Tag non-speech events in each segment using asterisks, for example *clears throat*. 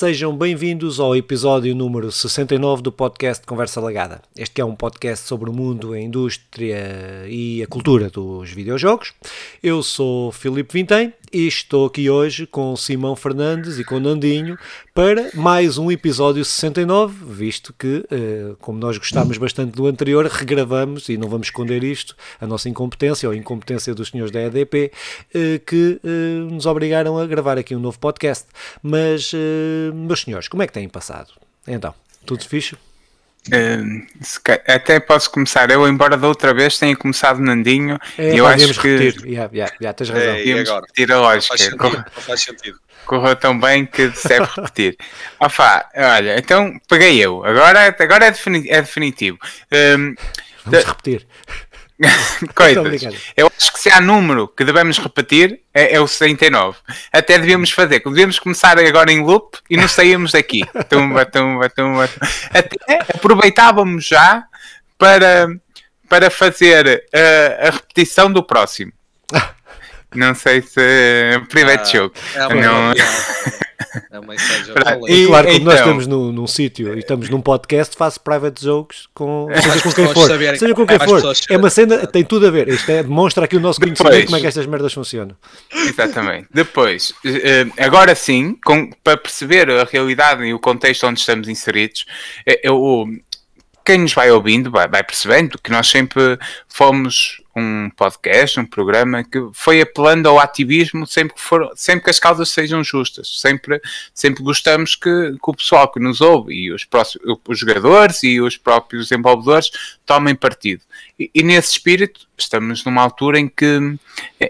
Sejam bem-vindos ao episódio número 69 do podcast Conversa Lagada. Este é um podcast sobre o mundo, a indústria e a cultura dos videojogos. Eu sou Filipe Vintém e estou aqui hoje com Simão Fernandes e com Nandinho para mais um episódio 69, visto que, eh, como nós gostámos bastante do anterior, regravamos, e não vamos esconder isto, a nossa incompetência ou a incompetência dos senhores da EDP, eh, que eh, nos obrigaram a gravar aqui um novo podcast. Mas, meus senhores, como é que têm passado? Então, tudo fixe? Uh, até posso começar eu, embora da outra vez tenha começado Nandinho, é, eu acho que. Repetir. Yeah, yeah, yeah, tens razão. É, e agora? repetir a lógica. Não faz sentido. Não faz sentido. Correu tão bem que deve repetir. *laughs* Opa, olha, então peguei eu. Agora, agora é, definitivo. Um, Vamos de... repetir. *laughs* Coitas. Eu acho que se há número que devemos repetir é, é o 69. Até devíamos fazer, devíamos começar agora em loop e não saímos daqui. tumba, *laughs* tumba, tumba, tumba. Até aproveitávamos já para, para fazer a, a repetição do próximo. *laughs* Não sei se. Private ah, joke. É não... É uma E claro, como então, nós estamos num, num sítio e estamos num podcast, faço private jokes com, seja com quem for. Saberem, seja com quem for. É uma cena, tem tudo a ver. Isto é, demonstra aqui o nosso conhecimento Depois, como é que estas merdas funcionam. Exatamente. Depois, eh, agora sim, com, para perceber a realidade e o contexto onde estamos inseridos, eu, eh, quem nos vai ouvindo vai, vai percebendo que nós sempre fomos um podcast, um programa que foi apelando ao ativismo sempre que, for, sempre que as causas sejam justas. Sempre, sempre gostamos que, que o pessoal que nos ouve e os, próximos, os jogadores e os próprios desenvolvedores tomem partido. E, e, nesse espírito estamos numa altura em que,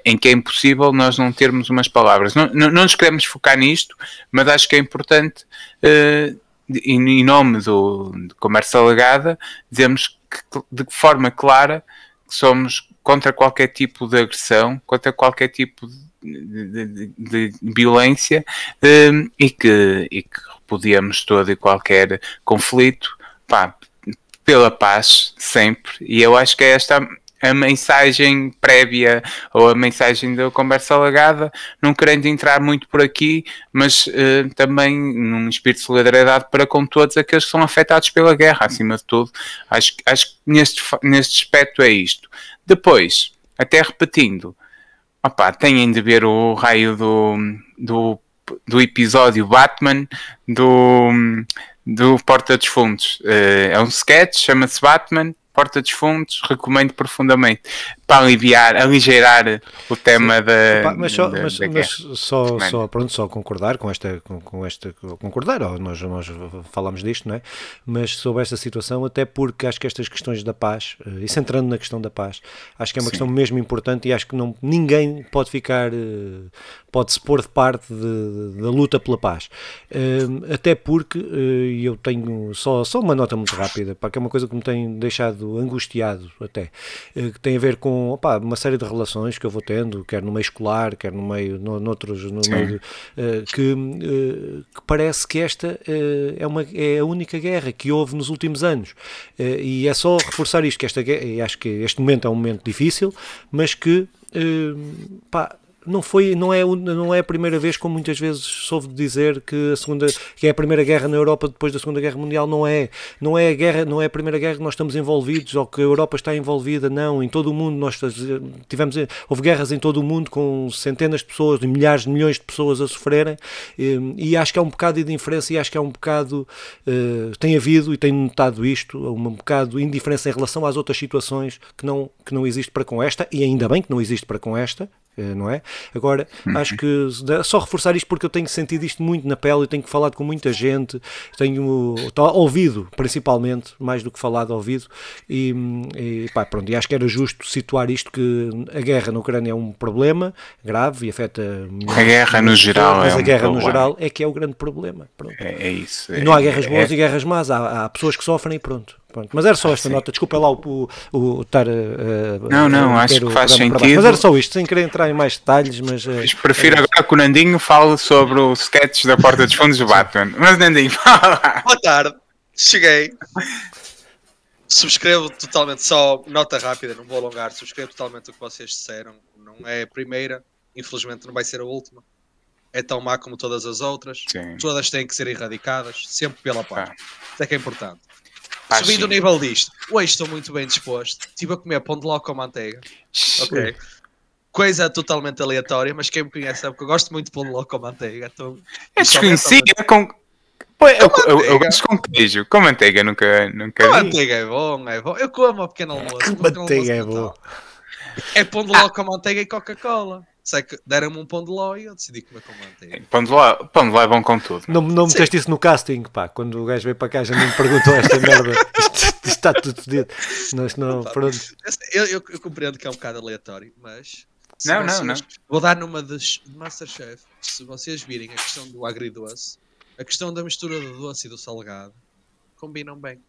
em que é impossível nós não termos umas palavras. Não, não, não nos queremos focar nisto, mas acho que é importante. Uh, em nome do, de comércio alegada, dizemos que, de forma clara somos contra qualquer tipo de agressão, contra qualquer tipo de, de, de violência um, e, que, e que repudiamos todo e qualquer conflito pá, pela paz sempre. E eu acho que é esta a mensagem prévia ou a mensagem da conversa alagada, não querendo entrar muito por aqui, mas uh, também num espírito de solidariedade para com todos aqueles que são afetados pela guerra, acima de tudo. Acho, acho que neste, neste aspecto é isto. Depois, até repetindo, opá, têm de ver o raio do, do, do episódio Batman do, do Porta dos Fundos. Uh, é um sketch, chama-se Batman Porta dos Fundos, recomendo profundamente para aliviar, aligeirar o tema Sim. da. Opa, mas só, da, mas, da mas só, só, pronto, só concordar com esta, com, com esta concordar, nós, nós falamos disto, não é? Mas sobre esta situação, até porque acho que estas questões da paz, eh, e centrando na questão da paz, acho que é uma Sim. questão mesmo importante e acho que não, ninguém pode ficar, eh, pode se pôr de parte de, da luta pela paz. Eh, até porque eu tenho só, só uma nota muito rápida, para que é uma coisa que me tem deixado angustiado até, que tem a ver com opa, uma série de relações que eu vou tendo, quer no meio escolar, quer no meio, no, noutros, no meio, uh, que, uh, que, parece que esta uh, é, uma, é a única guerra que houve nos últimos anos. e é só reforçar isto, que esta guerra, e acho que este momento é um momento difícil, mas que, pá, não foi não é não é a primeira vez como muitas vezes soube dizer que a segunda que é a primeira guerra na Europa depois da segunda guerra mundial. Não é. Não é a guerra não é a primeira guerra que nós estamos envolvidos ou que a Europa está envolvida não. Em todo o mundo nós tivemos houve guerras em todo o mundo com centenas de pessoas milhares de milhões de pessoas a sofrerem. E, e acho que é um bocado de indiferença e acho que é um bocado uh, tem havido e tenho notado isto um bocado de indiferença em relação às outras situações que não que não existe para com esta e ainda bem que não existe para com esta não é? Agora, acho que só reforçar isto porque eu tenho sentido isto muito na pele, eu tenho falado com muita gente, tenho ouvido principalmente, mais do que falado, ouvido, e, e pá, pronto, e acho que era justo situar isto que a guerra na Ucrânia é um problema grave e afeta a guerra no geral, mas é a guerra um no geral é que é o grande problema. É, é, isso. É, não há guerras boas é, e guerras más, há, há pessoas que sofrem e pronto. Pronto, mas era só ah, esta sim. nota, desculpa lá o, o, o estar uh, Não, não, acho que faz sentido. Mas era só isto, sem querer entrar em mais detalhes, mas. Uh, prefiro é agora que o Nandinho fale sobre o sketch da Porta dos Fundos do Batman. Mas Nandinho, fala. Boa tarde, cheguei. Subscrevo totalmente, só nota rápida, não vou alongar, subscrevo totalmente o que vocês disseram. Não é a primeira, infelizmente não vai ser a última. é tão má como todas as outras. Sim. Todas têm que ser erradicadas, sempre pela paz. Ah. Isso é que é importante. Pá, Subindo o nível disto, hoje estou muito bem disposto. Estive a comer pão de ló com manteiga. Ok. Coisa totalmente aleatória, mas quem me conhece sabe que eu gosto muito de pão de ló com manteiga. Então, É isso desconhecido. é com... Pô, eu, eu, eu, gosto com queijo. Com manteiga nunca, nunca Com vi. manteiga é bom, é bom. Eu como ao pequeno almoço. Que manteiga é almoço de bom. É pão de ló com manteiga e Coca-Cola. Sei que deram-me um pão de ló e eu decidi comer com manteiga. Pão de ló, pão de ló é bom com tudo. Não, não meteste isso no casting, pá. Quando o gajo veio para cá já me perguntou esta merda. *laughs* Isto, está tudo fedido. Nós não, pronto. Eu, eu, eu compreendo que é um bocado aleatório, mas. Não, não, vocês- não. Vou dar numa das de Masterchef. Se vocês virem a questão do agridoce, a questão da mistura do doce e do salgado, combinam bem.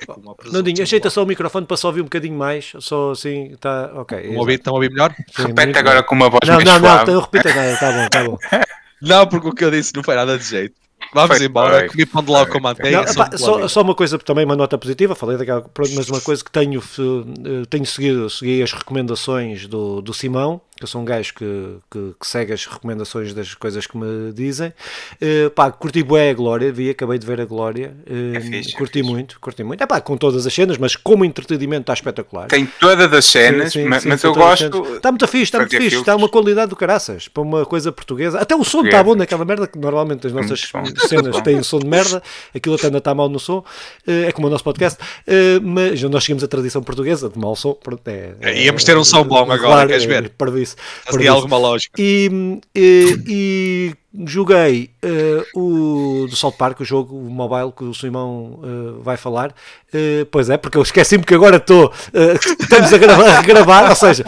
É Nandinho, ajeita só o microfone para só ouvir um bocadinho mais. Só assim, está. Ok. Estão a ouvir, estão a ouvir melhor? Sim, Repete agora bem. com uma voz Não, mais não, não, eu repito nada, está bom, está bom. *laughs* Não, porque o que eu disse não foi nada de jeito. Vamos Foi, embora. foi. Comi pão de ló com manteiga. Não, só, só uma coisa, também uma nota positiva, falei daquela, mas uma coisa que tenho, eh, tenho seguido, segui as recomendações do, do Simão, eu sou um gajo que, que, que segue as recomendações das coisas que me dizem. Eh, pá, curti bué a Glória, vi, acabei de ver a Glória, eh, É fixe, é curti fixe. muito, curti muito. Epá, com todas as cenas, mas como entretenimento está espetacular. Tem todas as cenas, Sim, sim, ma- sim, mas eu gosto. Está muito fixe, está muito fixe. Está uma qualidade do caraças para uma coisa portuguesa. Até o som está bom naquela merda que normalmente as nossas *laughs* cenas têm um som de merda. Aquilo até ainda está mal no som. Eh, É como o nosso podcast. Eh, Mas nós seguimos a tradição portuguesa de mau som. Pronto, é, É, íamos ter um som bom agora, claro, queres é, ver? Parvoíce, Fazia alguma lógica. E, e, e joguei eh, o do Salt Park, o jogo o mobile que o Simão eh, vai falar. Eh, pois é, porque eu esqueci-me que agora estou. *laughs* estamos a gravar, a gravar, ou seja,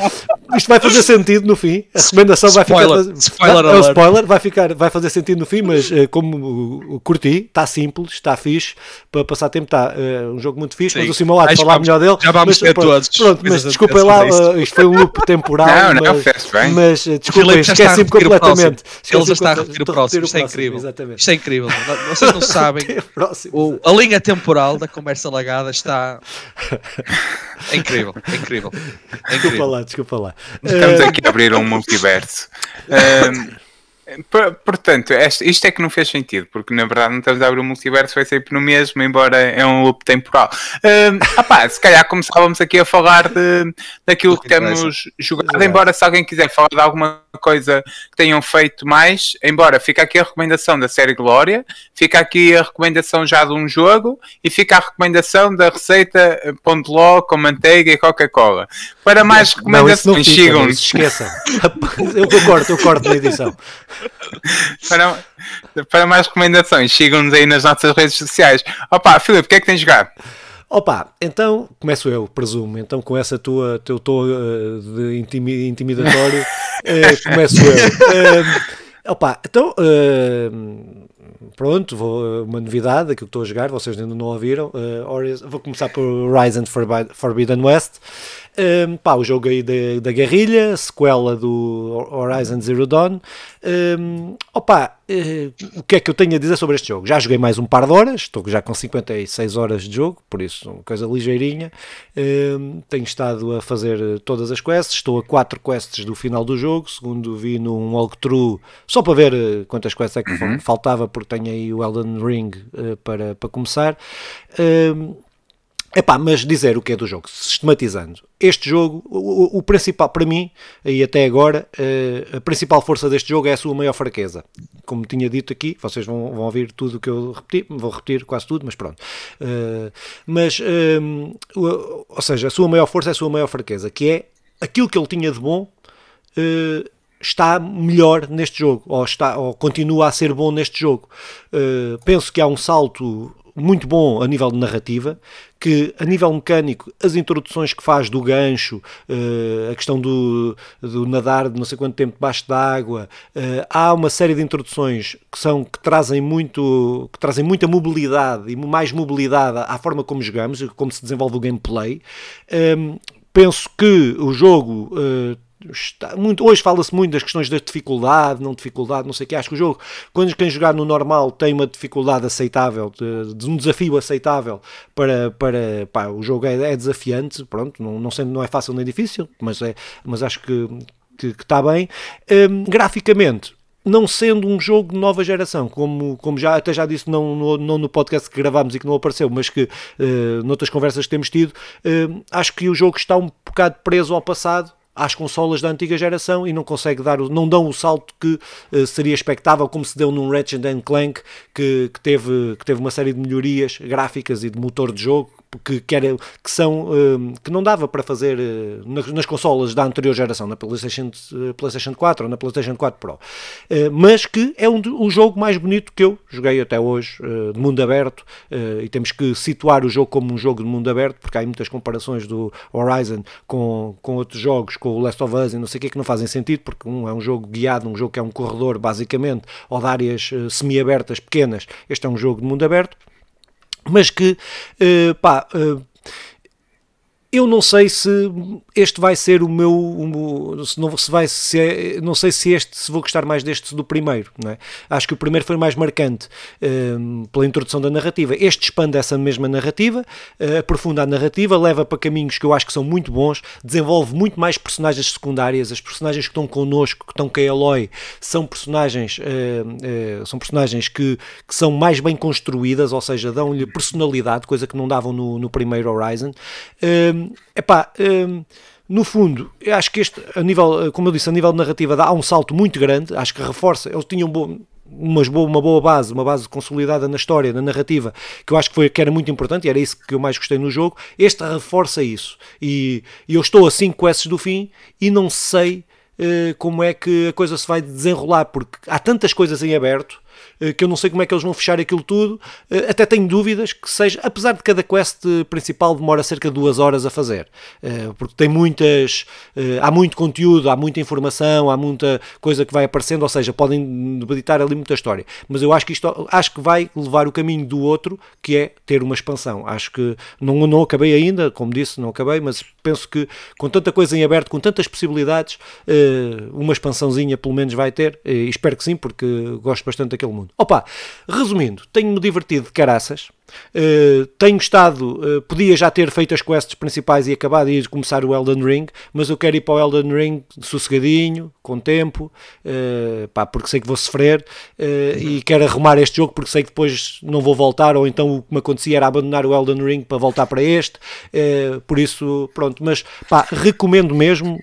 isto vai fazer sentido no fim. A recomendação vai Spoiler, ficar. spoiler é alert. spoiler, vai, ficar, vai fazer sentido no fim, mas como curti, está simples, está fixe. Para passar tempo, está um jogo muito fixe. Sim. Mas o Simão há de falar vamos- melhor dele. já vamos mas, ter pronto, todos Pronto, mas desculpem lá, isto foi um loop temporal. Não, não, mas, bem. mas desculpem, esqueci-me completamente. Ele já está. Repetir o próximo. Isto é incrível. Exatamente. Isto é incrível. Vocês não *laughs* sabem. O próximo. O- a linha temporal da conversa lagada está. É incrível. É incrível. É Desculpa incrível. lá, desculpa lá. Estamos Eh, aqui a abrir um multiverso. *laughs* Por- portanto, isto é que não fez sentido, porque na verdade não estamos a abrir um multiverso, vai sempre no mesmo, embora é um loop temporal. *laughs* Opá, se calhar começávamos aqui a falar de, daquilo que temos jogado, embora se alguém quiser falar de alguma coisa que tenham feito mais, embora fica aqui a recomendação da série Glória, fica aqui a recomendação já de um jogo e fica a recomendação da receita eh, pão de ló com manteiga e Coca-Cola. Para mais recomendações, sigam-nos. esqueçam. *laughs* Eu, eu corto, eu corto na edição. *laughs* para, para mais recomendações, sigam-nos aí nas nossas redes sociais. Opa, Filipe, o que é que tens jogado? Opa, então começo eu, presumo. Então, com essa tua teu tom eh, de intimi- intimidatório, *laughs* eh, começo eu. Eh, opa, então, pronto, vou, uma novidade, aquilo que estou a jogar, vocês ainda não ouviram. vou começar por Horizon Forbi- Forbidden West. Um, pá, o jogo aí da, da guerrilha, sequela do Horizon Zero Dawn. Um, opa, eh, o que é que eu tenho a dizer sobre este jogo? Já joguei mais um par de horas, estou já com 56 horas de jogo, por isso, uma coisa ligeirinha. Um, tenho estado a fazer todas as quests, estou a 4 quests do final do jogo, segundo vi num walkthrough, só para ver eh, quantas quests é que fa- faltava, porque tenho aí o Elden Ring eh, para, para começar. Um, Epá, mas dizer o que é do jogo, sistematizando. Este jogo, o, o- principal, para mim, e até agora, eh, a principal força deste jogo é a sua maior fraqueza. Como tinha dito aqui, vocês vão, vão ouvir tudo o que eu repeti, vou repetir quase tudo, mas pronto. Eh, mas, eh, o- ou seja, a sua maior força é a sua maior fraqueza, que é aquilo que ele tinha de bom, eh, está melhor neste jogo, ou, está, ou continua a ser bom neste jogo. Eh, penso que há um salto muito bom a nível de narrativa, que a nível mecânico, as introduções que faz do gancho, eh, a questão do, do nadar de não sei quanto tempo debaixo d'água, eh, há uma série de introduções que são que trazem muito que trazem muita mobilidade e mais mobilidade à forma como jogamos, e como se desenvolve o gameplay. Em, penso que o jogo eh, está muito, hoje fala-se muito das questões da dificuldade, não dificuldade, não sei o que. Acho que o jogo, quando quem jogar no normal tem uma dificuldade aceitável, de, de um desafio aceitável para, para pá, o jogo é, é desafiante, pronto, não, não, sendo, não é fácil nem difícil, mas, é, mas acho que que está bem. Hum, graficamente, não sendo um jogo de nova geração, como, como já até já disse não, no, não no podcast que gravámos e que não apareceu, mas que uh, noutras conversas que temos tido, uh, acho que o jogo está um bocado preso ao passado às consolas da antiga geração e não consegue dar, não dão o salto que uh, seria expectável, como se deu num Ratchet Clank, que, que, teve, que teve uma série de melhorias gráficas e de motor de jogo, que, que, era, que são uh, que não dava para fazer uh, nas, consolas da anterior geração, na PlayStation, uh, PlayStation 4 ou na PlayStation 4 Pro, mas que é um, o jogo mais bonito que eu joguei até hoje de mundo aberto e temos que situar o jogo como um jogo de mundo aberto porque há muitas comparações do Horizon com, com outros jogos, com o Last of Us e não sei o que que não fazem sentido porque um é um jogo guiado, um jogo que é um corredor basicamente ou de áreas semi-abertas pequenas, este é um jogo de mundo aberto mas que, uh, pá, uh, eu não sei se este vai ser o meu, o, se não se vai ser, não sei se este se vou gostar mais deste do primeiro, é? Acho que o primeiro foi mais marcante um, pela introdução da narrativa. Este expande essa mesma narrativa, uh, aprofunda a narrativa, leva para caminhos que eu acho que são muito bons, desenvolve muito mais personagens secundárias, as personagens que estão connosco, que estão com a Eloy, são personagens, uh, uh, são personagens que, que são mais bem construídas, ou seja, dão-lhe personalidade, coisa que não davam no, no primeiro Horizon. Um, epá, um, no fundo, eu acho que este, a nível, como eu disse, a nível de narrativa, dá um salto muito grande, acho que reforça, eles tinham bo umas boa, uma boa base, uma base consolidada na história, na narrativa, que eu acho que, foi, que era muito importante e era isso que eu mais gostei no jogo. Este reforça isso. E, e eu estou a 5 quests do fim e não sei uh, como é que a coisa se vai desenrolar, porque há tantas coisas em aberto eh, que eu não sei como é que eles vão fechar aquilo tudo. Eh, até tenho dúvidas que seja, apesar de cada quest principal demora cerca de duas horas a fazer, eh, porque tem muitas, há muito conteúdo, há muita informação, há muita coisa que vai aparecendo, ou seja, podem debitar ali muita história. Mas eu acho que isto acho que vai levar o caminho do outro, que é ter uma expansão. Acho que não, não acabei ainda, como disse, não acabei, mas penso que com tanta coisa em aberto, com tantas possibilidades, uma expansãozinha pelo menos vai ter, espero que sim, porque gosto bastante daquele mundo. Opa, resumindo, tenho-me divertido de caraças. Uh, tenho estado, uh, podia já ter feito as quests principais e acabado de começar o Elden Ring, mas eu quero ir para o Elden Ring sossegadinho, com tempo, uh, pá, porque sei que vou sofrer e quero arrumar este jogo porque sei que depois não vou voltar, ou então o que me acontecia era abandonar o Elden Ring para voltar para este, por isso, pronto, mas pá, recomendo mesmo,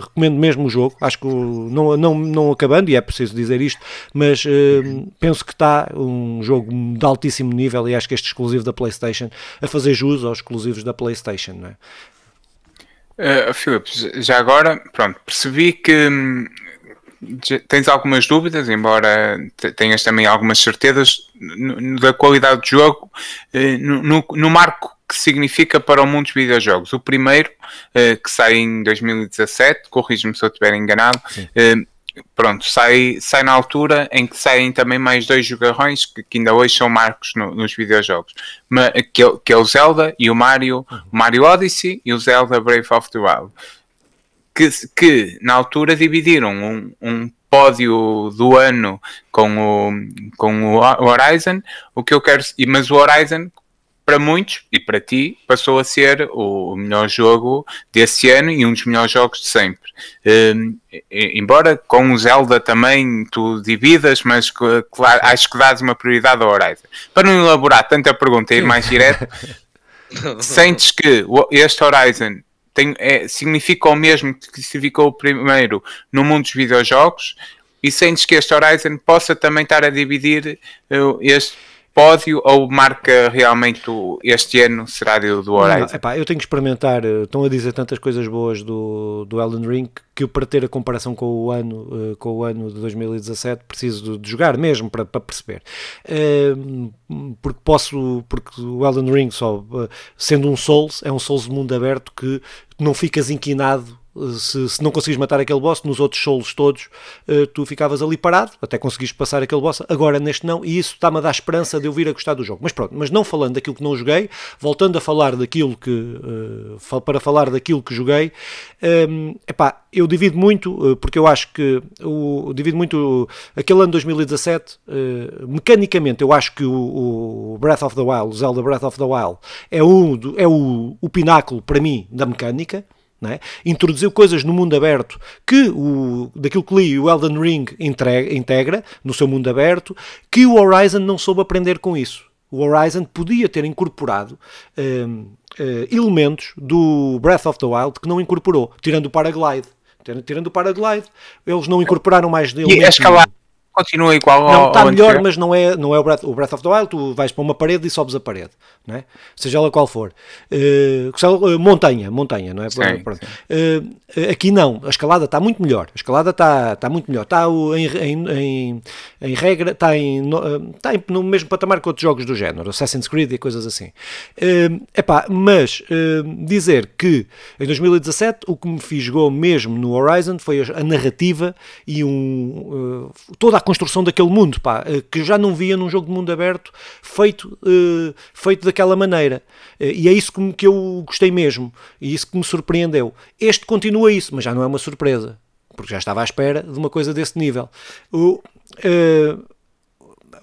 recomendo mesmo o jogo, acho que não, não, não acabando, e é preciso dizer isto, mas penso que está um jogo de altíssimo nível e acho que este exclusivo da PlayStation a fazer jus aos exclusivos da PlayStation, não é? Uh, Filipe, já agora, pronto, percebi que hum, tens algumas dúvidas, embora tenhas também algumas certezas da qualidade do jogo, uh, no, no, no, marco que significa para o mundo dos videojogos. O primeiro, uh, que sai em 2017, corrijo-me se eu estiver enganado, pronto, sai, sai na altura em que saem também mais dois jogarrões que, que ainda hoje são marcos no, nos videojogos, mas, que, é, que é o Zelda e o Mario, uhum. Mario Odyssey e o Zelda Brave of the Wild, que, que na altura dividiram um, um pódio do ano com o, com o Horizon, o que eu quero, mas o Horizon para muitos e para ti passou a ser o melhor jogo desse ano e um dos melhores jogos de sempre. Um, embora com o Zelda também tu dividas, mas claro, acho que dás uma prioridade ao Horizon. Para não elaborar tanta pergunta e ir mais direto, *laughs* sentes que este Horizon tem, é, significa o mesmo que significou o primeiro no mundo dos videojogos e sentes que este Horizon possa também estar a dividir uh, este pódio ou marca realmente este ano será do Horizon? Não, epá, eu tenho que experimentar, eh, estão a dizer tantas coisas boas do, do Elden Ring que para ter a comparação com o ano, eh, com o ano de 2017 preciso de jogar mesmo para, para perceber. Ehm, porque posso, porque o Elden Ring só, eh, sendo um Souls, é um Souls de mundo aberto que não ficas inquinado se, se, não conseguis matar aquele boss, nos outros solos todos, uh, tu ficavas ali parado, até conseguis passar aquele boss, agora neste não, e isso está-me a dar esperança de eu vir a gostar do jogo. Mas pronto, mas não falando daquilo que não joguei, voltando a falar daquilo que, uh, para falar daquilo que joguei, um, ehm, epá, eu divido muito, uh, porque eu acho que, o, divido muito, aquele ano 2017, mecanicamente eu acho que o, o, Breath of the Wild, o Zelda Breath of the Wild, é, um, é o, o pináculo para mim da mecânica, é? introduziu coisas no mundo aberto que o, daquilo que li o Elden Ring integra, integra no seu mundo aberto, que o Horizon não soube aprender com isso. O Horizon podia ter incorporado um, uh, eh, elementos do Breath of the Wild que não incorporou, tirando o paraglide. Tirando o paraglide, eles não incorporaram mais elementos. E continua igual não, ao. Está melhor, mas não é, não é o, Breath, o Breath of the Wild. Tu vais para uma parede e sobes a parede, não é? seja ela qual for. Uh, montanha, montanha, não é? Sim. Sim. Uh, aqui não, a escalada está muito melhor. A escalada está, está muito melhor. Está em, em, em, em regra, está, em, está no mesmo patamar que outros jogos do género, Assassin's Creed e coisas assim. Uh, epá, mas uh, dizer que em 2017 o que me fisgou mesmo no Horizon foi a, narrativa e um, toda a construção daquele mundo, pá, eh, que já não via num jogo de mundo aberto feito, uh, feito daquela maneira. Uh, e é isso que, que eu gostei mesmo, e isso que me surpreendeu. Este continua isso, mas já não é uma surpresa, porque já estava à espera de uma coisa desse nível. O, uh,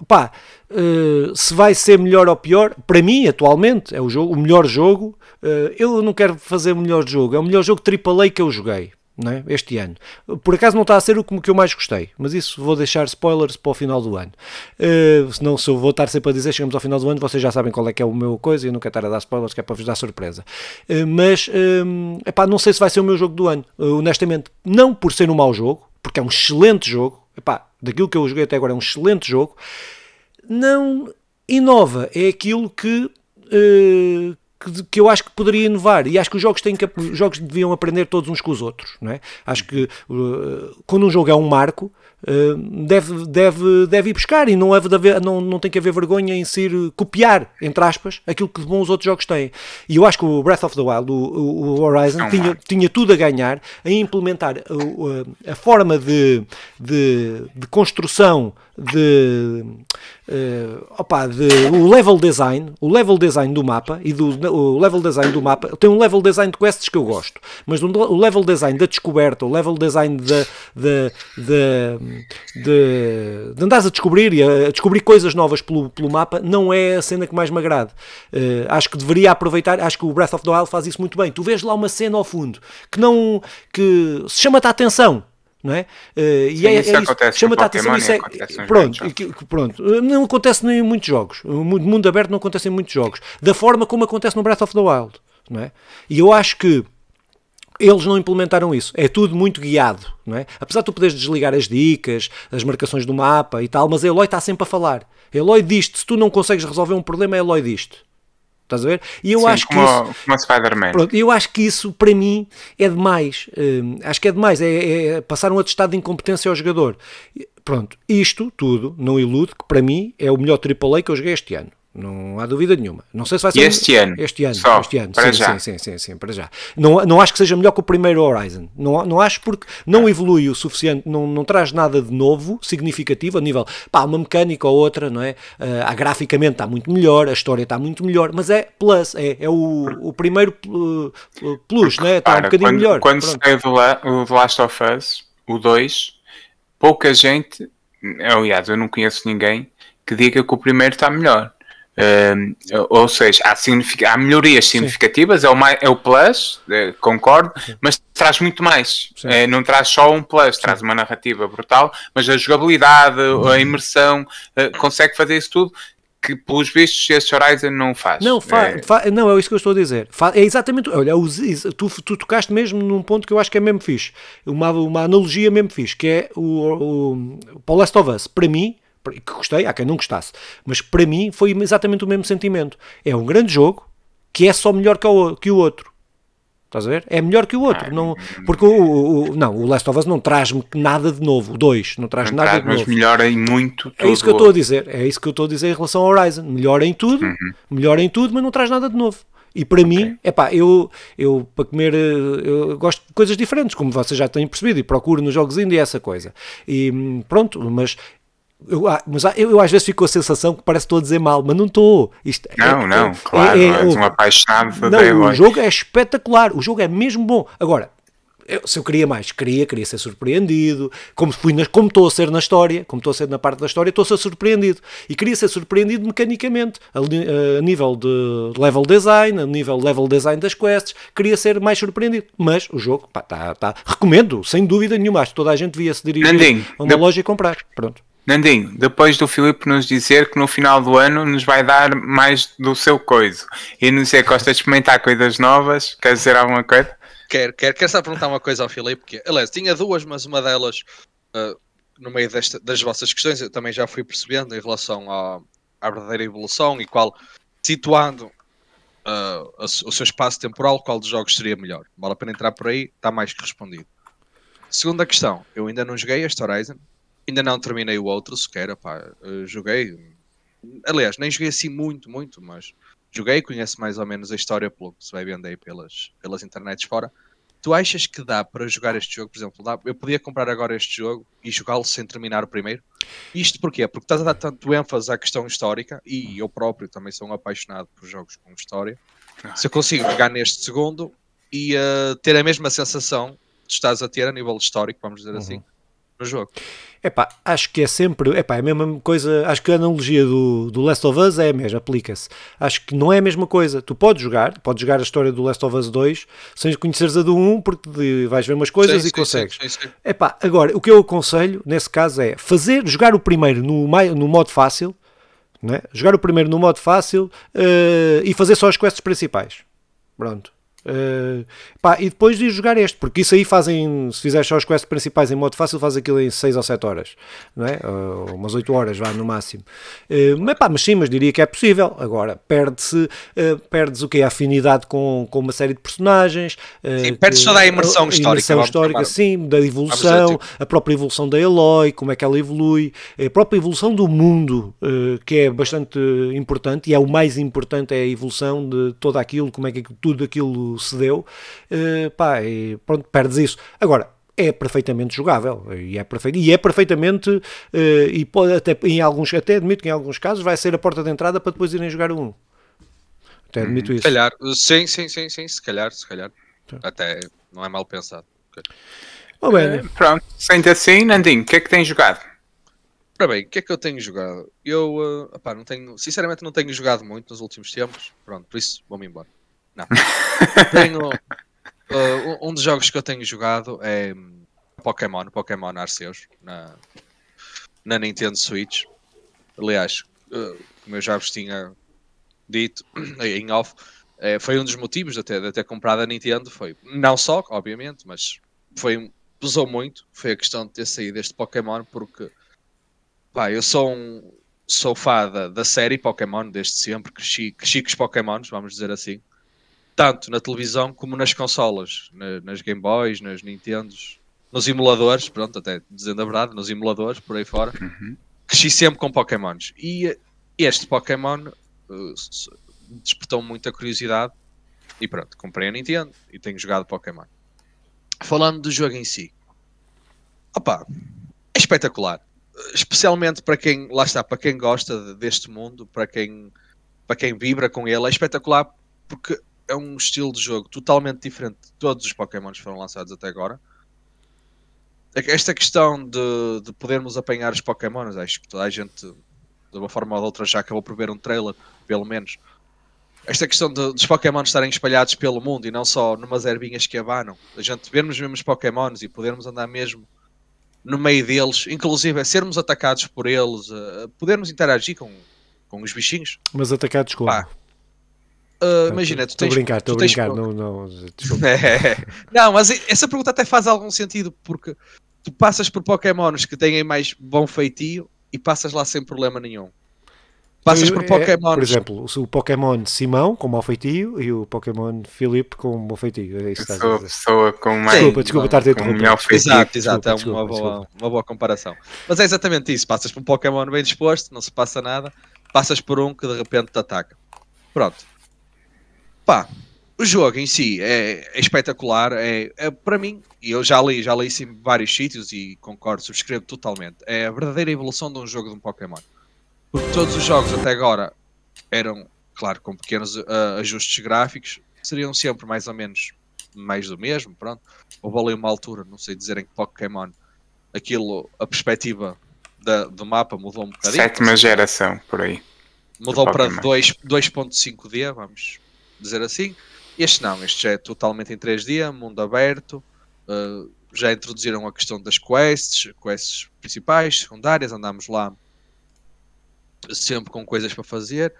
pá, uh, se vai ser melhor ou pior, para mim, atualmente, é o, jogo, o melhor jogo. Uh, eu não quero fazer o melhor jogo, é o melhor jogo AAA que eu joguei é? este ano. Por acaso não está a ser o que eu mais gostei, mas isso vou deixar spoilers para o final do ano. Uh, senão, se eu vou estar sempre a dizer, chegamos ao final do ano, vocês já sabem qual é que é o meu coisa e eu não quero estar a dar spoilers, que é para vos dar surpresa. Uh, mas, uh, epá, não sei se vai ser o meu jogo do ano, uh, honestamente. Não por ser um mau jogo, porque é um excelente jogo, epá, daquilo que eu joguei até agora é um excelente jogo. Não inova, é aquilo que que, que, eu acho que poderia inovar e acho que os jogos têm que os jogos deviam aprender todos uns com os outros não é? acho que uh, quando um jogo é um marco uh, deve, deve, deve ir buscar e não, deve haver, não, não tem que haver vergonha em ser copiar, entre aspas, aquilo que de bom os outros jogos têm. E eu acho que o Breath of the Wild, o, o Horizon, tinha, tinha tudo a ganhar em implementar a, a forma de, de, de construção de, uh, opa, de o level design, o level design do mapa e do o level design do mapa tem um level design de quests que eu gosto, mas o level design da descoberta, o level design de, de, de, de, de andares a descobrir e a, descobrir coisas novas pelo, pelo mapa não é a cena que mais me agrada. Uh, acho que deveria aproveitar, acho que o Breath of the Wild faz isso muito bem. Tu vês lá uma cena ao fundo que não que chama-te a atenção não é? Uh, e Sim, é, isso é isso. Chama-te a atenção. Isso é, pronto, que, pronto, não acontece em muitos jogos. O mundo aberto não acontece em muitos jogos. Da forma como acontece no Breath of the Wild. Não é? E eu acho que eles não implementaram isso. É tudo muito guiado, não é? Apesar de tu poderes desligar as dicas, as marcações do mapa e tal, mas a Eloy está sempre a falar. A Eloy diz-te, se tu não consegues resolver um problema, a Eloy diz-te. Estás a ver? E eu Sim, acho como, que isso, como Spider-Man. Eu acho que isso para mim é demais. Uh, acho que é demais. É, é, passar um atestado de incompetência ao jogador. Pronto, isto tudo não ilude que para mim é o melhor AAA que eu joguei este ano. Não há dúvida nenhuma. Não sei se vai ser. Este ano? Este ano, Só, este ano. Para sim, já. Sim, sim, sim, sim, para já. Não, não acho que seja melhor que o primeiro Horizon. Não, não acho porque não evolui o suficiente, não, não traz nada de novo, significativo, a nível. pá, uma mecânica ou outra, não é? Uh, a, graficamente está muito melhor, a história está muito melhor, mas é plus, é, é o, o primeiro uh, plus, não é? Está um bocadinho quando, melhor. Quando saiu o The Last of Us, o 2, pouca gente, aliás, eu não conheço ninguém que diga que o primeiro está melhor. Ou seja, há, há melhorias significativas, é o, mais, é o plus, uh, concordo, Sim. mas traz muito mais. Uh, não traz só um plus, Sim. traz uma narrativa brutal, mas a jogabilidade, uhum. a imersão, eh, consegue fazer isso tudo que pelos vistos este Horizon não faz. Não, fa, é... Fa, não, é isso que eu estou a dizer. Fa, é exatamente, olha, tu, tu tocaste mesmo num ponto que eu acho que é mesmo fixe, uma, uma analogia mesmo fixe, que é o, o, o Last of Us, para mim, que gostei, há quem não gostasse, mas para mim foi exatamente o mesmo sentimento. É um grande jogo que é só melhor que o, que o outro. Estás a ver? É melhor que o outro. Ah, não, porque o, o, não, o Last of Us não traz-me nada de novo. O 2 não traz não nada traz, de novo. Mas melhora em muito É isso que eu estou a dizer. É isso que eu estou a dizer em relação ao Horizon. Melhora em tudo, uhum. melhora em tudo, mas não traz nada de novo. E para okay. mim, é pá, eu, eu para comer, eh, eu gosto de coisas diferentes, como vocês já têm percebido, e procuro nos jogos indie essa coisa. E hum, pronto, mas eu, ah, mas eu, eu, às vezes fico com a sensação que parece que estou a dizer mal, mas não estou. Isto é, não, é, não, é, claro, é, é, és um apaixonado não, o jogo é espetacular, o jogo é mesmo bom. Agora, eu, se eu queria mais, queria, queria ser surpreendido, como fui na, como estou a ser na história, como estou a ser na parte da história, estou a ser surpreendido. E queria ser surpreendido mecanicamente, a, a, nível de level design, a nível level design das quests, queria ser mais surpreendido. Mas o jogo, pá, tá, tá. recomendo, sem dúvida nenhuma, acho que toda a gente devia se dirigir Nandinho, a uma de... loja e comprar. Pronto. Nandinho, depois do Filipe nos dizer que no final do ano nos vai dar mais do seu coiso e nos dizer que gosta de experimentar coisas novas, quer dizer alguma coisa? Quero, quero, quero só perguntar uma coisa ao Filipe, que, aliás, tinha duas, mas uma delas, uh, no meio desta, das vossas questões, eu também já fui percebendo em relação à, à verdadeira evolução e qual, situando uh, o seu espaço temporal, qual dos jogos seria melhor. Vale a pena entrar por aí, está mais que respondido. Segunda questão, eu ainda não joguei este Horizon, ainda não terminei o outro sequer, opá, joguei, aliás, nem joguei assim muito, muito, mas joguei, conheço mais ou menos a história pelo que se vai vendo aí pelas, pelas internets fora. Tu achas que dá para jogar este jogo, por exemplo, dá, eu podia comprar agora este jogo e jogá-lo sem terminar o primeiro? Isto porquê? Porque estás a dar tanto ênfase à questão histórica e eu próprio também sou um apaixonado por jogos com história. Se eu consigo pegar neste segundo e uh, ter a mesma sensação que estás a ter a nível histórico, vamos dizer assim, uhum. assim, jogo. Epá, acho que é sempre, epá, é a mesma coisa, acho que a analogia do, do Last of Us é a mesma, aplica-se. Acho que não é a mesma coisa. Tu podes jogar, podes jogar a história do Last of Us 2 sem conheceres a do 1, porque vais ver umas coisas sim, e sim, consegues. Sim, sim, Epá, agora, o que eu aconselho nesse caso é fazer, jogar o primeiro no, no modo fácil, né? jogar o primeiro no modo fácil uh, e fazer só as quests principais. Pronto. Uh, pá, e depois de jogar este, porque isso aí fazem, se fizeres só as quests principais em modo fácil, faz aquilo em 6 ou 7 horas, não é? Uh, umas 8 horas, vá no máximo. Uh, mas, pá, mas sim, mas diria que é possível. Agora, perde-se, perdes o que? A afinidade com, com uma série de personagens, sim, perdes toda a imersão histórica, imersão histórica sim, da evolução, a própria evolução da Eloy, como é que ela evolui, a própria evolução do mundo, que é bastante importante e é o mais importante, é a evolução de todo aquilo, como é que tudo aquilo se deu, uh, pá, e pronto, perdes isso. Agora, é perfeitamente jogável e é, perfeito, e é perfeitamente uh, e pode até em alguns até admito que em alguns casos vai ser a porta de entrada para depois irem jogar um até uhum. admito hum, isso se calhar sim sim sim sim se calhar se calhar tá. até não é mal pensado okay. oh, bem, uh, pronto sente assim Nandinho o que é que tens jogado Ora bem, o que é que eu tenho jogado? Eu, uh, opá, não tenho, sinceramente não tenho jogado muito nos últimos tempos, pronto, por isso vou-me embora. Não. *laughs* tenho, uh, um dos jogos que eu tenho jogado é Pokémon, Pokémon Arceus, na, na Nintendo Switch. Aliás, uh, como eu já vos tinha dito *clears throat* em off, é, foi um dos motivos de até de ter comprado a Nintendo. Foi não só, obviamente, mas foi pesou muito. Foi a questão de ter saído este Pokémon, porque pá, eu sou um sou fã da, da série Pokémon desde sempre. Cresci, cresci com os Pokémons, vamos dizer assim tanto na televisão como nas consolas, na, nas Game Boys, nas Nintendos, nos emuladores, pronto, até dizendo a verdade, nos emuladores, por aí fora. Uhum. Cresci sempre com Pokémons. E este Pokémon uh, despertou muita curiosidade e pronto, comprei a Nintendo e tenho jogado Pokémon. Falando do jogo em si, opa, é espetacular. Especialmente para quem, lá está, para quem gosta deste mundo, para quem, para quem vibra com ele, é espetacular porque é um estilo de jogo totalmente diferente de todos os Pokémons que foram lançados até agora. É esta questão de, de podermos apanhar os Pokémons, acho que toda a gente, de uma forma ou de outra, já acabou por ver um trailer, pelo menos. Esta questão de, dos Pokémons estarem espalhados pelo mundo e não só numas ervinhas que abanam, a gente vermos mesmo os Pokémons e podermos andar mesmo no meio deles, inclusive é sermos atacados por eles, podermos interagir com, com os bichinhos. Mas atacados como? Pá, Uh, imagina, tu Estou a brincar, estou a brincar. Não, não, *laughs* é. não, mas essa pergunta até faz algum sentido, porque tu passas por Pokémons que têm mais bom feitio e passas lá sem problema nenhum. Passas por Pokémon. É, por exemplo, o Pokémon Simão com mau feitio e o Pokémon Filipe com mau feitio. É isso que estás a dizer. Pessoa com mais. Desculpa, desculpa estar a interromper. Exato, exato. é uma, boa, uma boa comparação. Mas é exatamente isso. Passas por um Pokémon bem disposto, não se passa nada. Passas por um que de repente te ataca. Pronto. Pá, o jogo em si é, é espetacular, é, é, para mim, e eu já li, já li isso em vários sítios e concordo, subscrevo totalmente, é a verdadeira evolução de um jogo de um Pokémon. Porque todos os jogos até agora eram, claro, com pequenos uh, ajustes gráficos, seriam sempre mais ou menos mais do mesmo, pronto. Houve ali uma altura, não sei dizer em que Pokémon, aquilo, a perspectiva da, do mapa mudou um bocadinho. Sétima geração, por aí. Mudou para 2.5D, vamos dizer assim. Este não, este já é totalmente em 3D, mundo aberto. Uh, já introduziram a questão das quests, quests principais, secundárias, andamos lá sempre com coisas para fazer.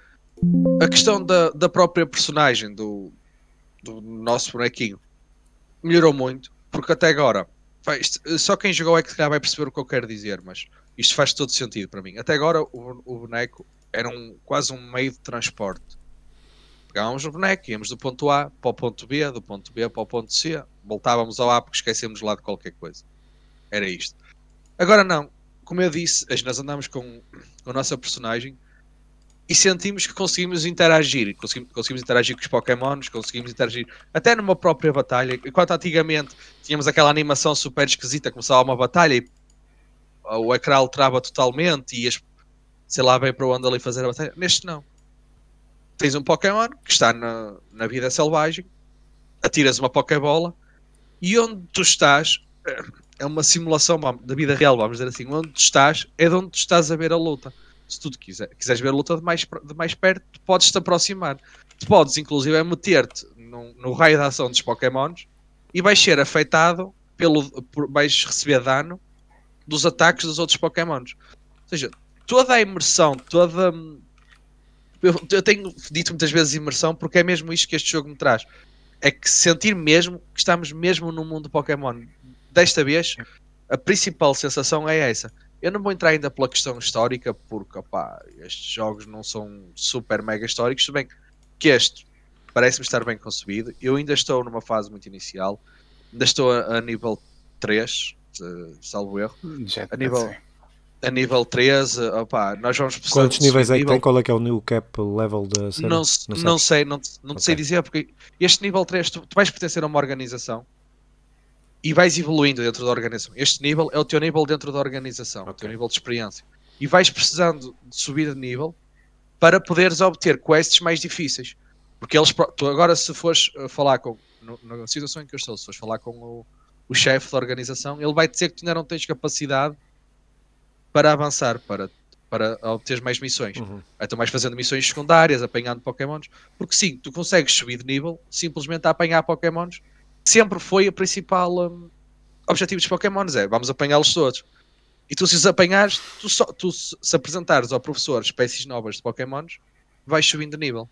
A questão da, da própria personagem do, do nosso bonequinho melhorou muito, porque até agora, só quem jogou é que vai perceber o que eu quero dizer, mas isto faz todo sentido para mim. Até agora o, o boneco era um, quase um meio de transporte. Pegávamos o boneco, íamos do ponto A para o ponto B, do ponto B para o ponto C, voltávamos ao A porque esquecemos lá de qualquer coisa. Era isto. Agora não, como eu disse, nós andamos com, com a nossa personagem e sentimos que conseguimos interagir. Conseguimos, conseguimos interagir com os Pokémons, conseguimos interagir até numa própria batalha. Enquanto antigamente tínhamos aquela animação super esquisita, começava uma batalha e o ecrã alterava totalmente e as, sei lá, bem para onde ali fazer a batalha. Neste não. Tens um Pokémon que está na, na vida selvagem, atiras uma Pokébola e onde tu estás é uma simulação da vida real, vamos dizer assim. Onde tu estás é de onde tu estás a ver a luta. Se tu quiser, quiseres ver a luta de mais, de mais perto, podes te aproximar. Tu podes, inclusive, é meter-te no, no, raio de ação dos Pokémons e vais ser afetado pelo. Por, vais receber dano dos ataques dos outros Pokémons. Ou seja, toda a imersão, toda. Eu, eu tenho dito muitas vezes imersão porque é mesmo isto que este jogo me traz. É que sentir mesmo que estamos mesmo no mundo Pokémon. Desta vez, a principal sensação é essa. Eu não vou entrar ainda pela questão histórica, porque opá, estes jogos não são super mega históricos, se bem que este parece-me estar bem concebido. Eu ainda estou numa fase muito inicial, ainda estou a, a nível 3, salvo erro. Já a nível, a nível 13, opa, nós vamos Quantos níveis é que tem? Qual é que é o new cap level da série? Não, não, não sei, não, não okay. sei dizer, porque este nível 3, tu, tu vais pertencer a uma organização e vais evoluindo dentro da organização. Este nível é o teu nível dentro da organização, okay. o teu nível de experiência. E vais precisando de subir de nível para poderes obter quests mais difíceis. Porque eles, tu agora se fores eh, falar com, no, na situação em que eu estou, se fores falar com o, o chefe da organização, ele vai dizer que tu ainda não tens capacidade para avançar, para, para obter mais missões. Uhum. Então vais fazendo missões secundárias, apanhando pokémons, porque sim, tu consegues subir de nível simplesmente a apanhar pokémons. Sempre foi o principal um, objetivo dos pokémons, é vamos apanhá-los todos. E tu se os apanhares, tu, só, tu se apresentares ao professor espécies novas de pokémons, vais subindo de nível.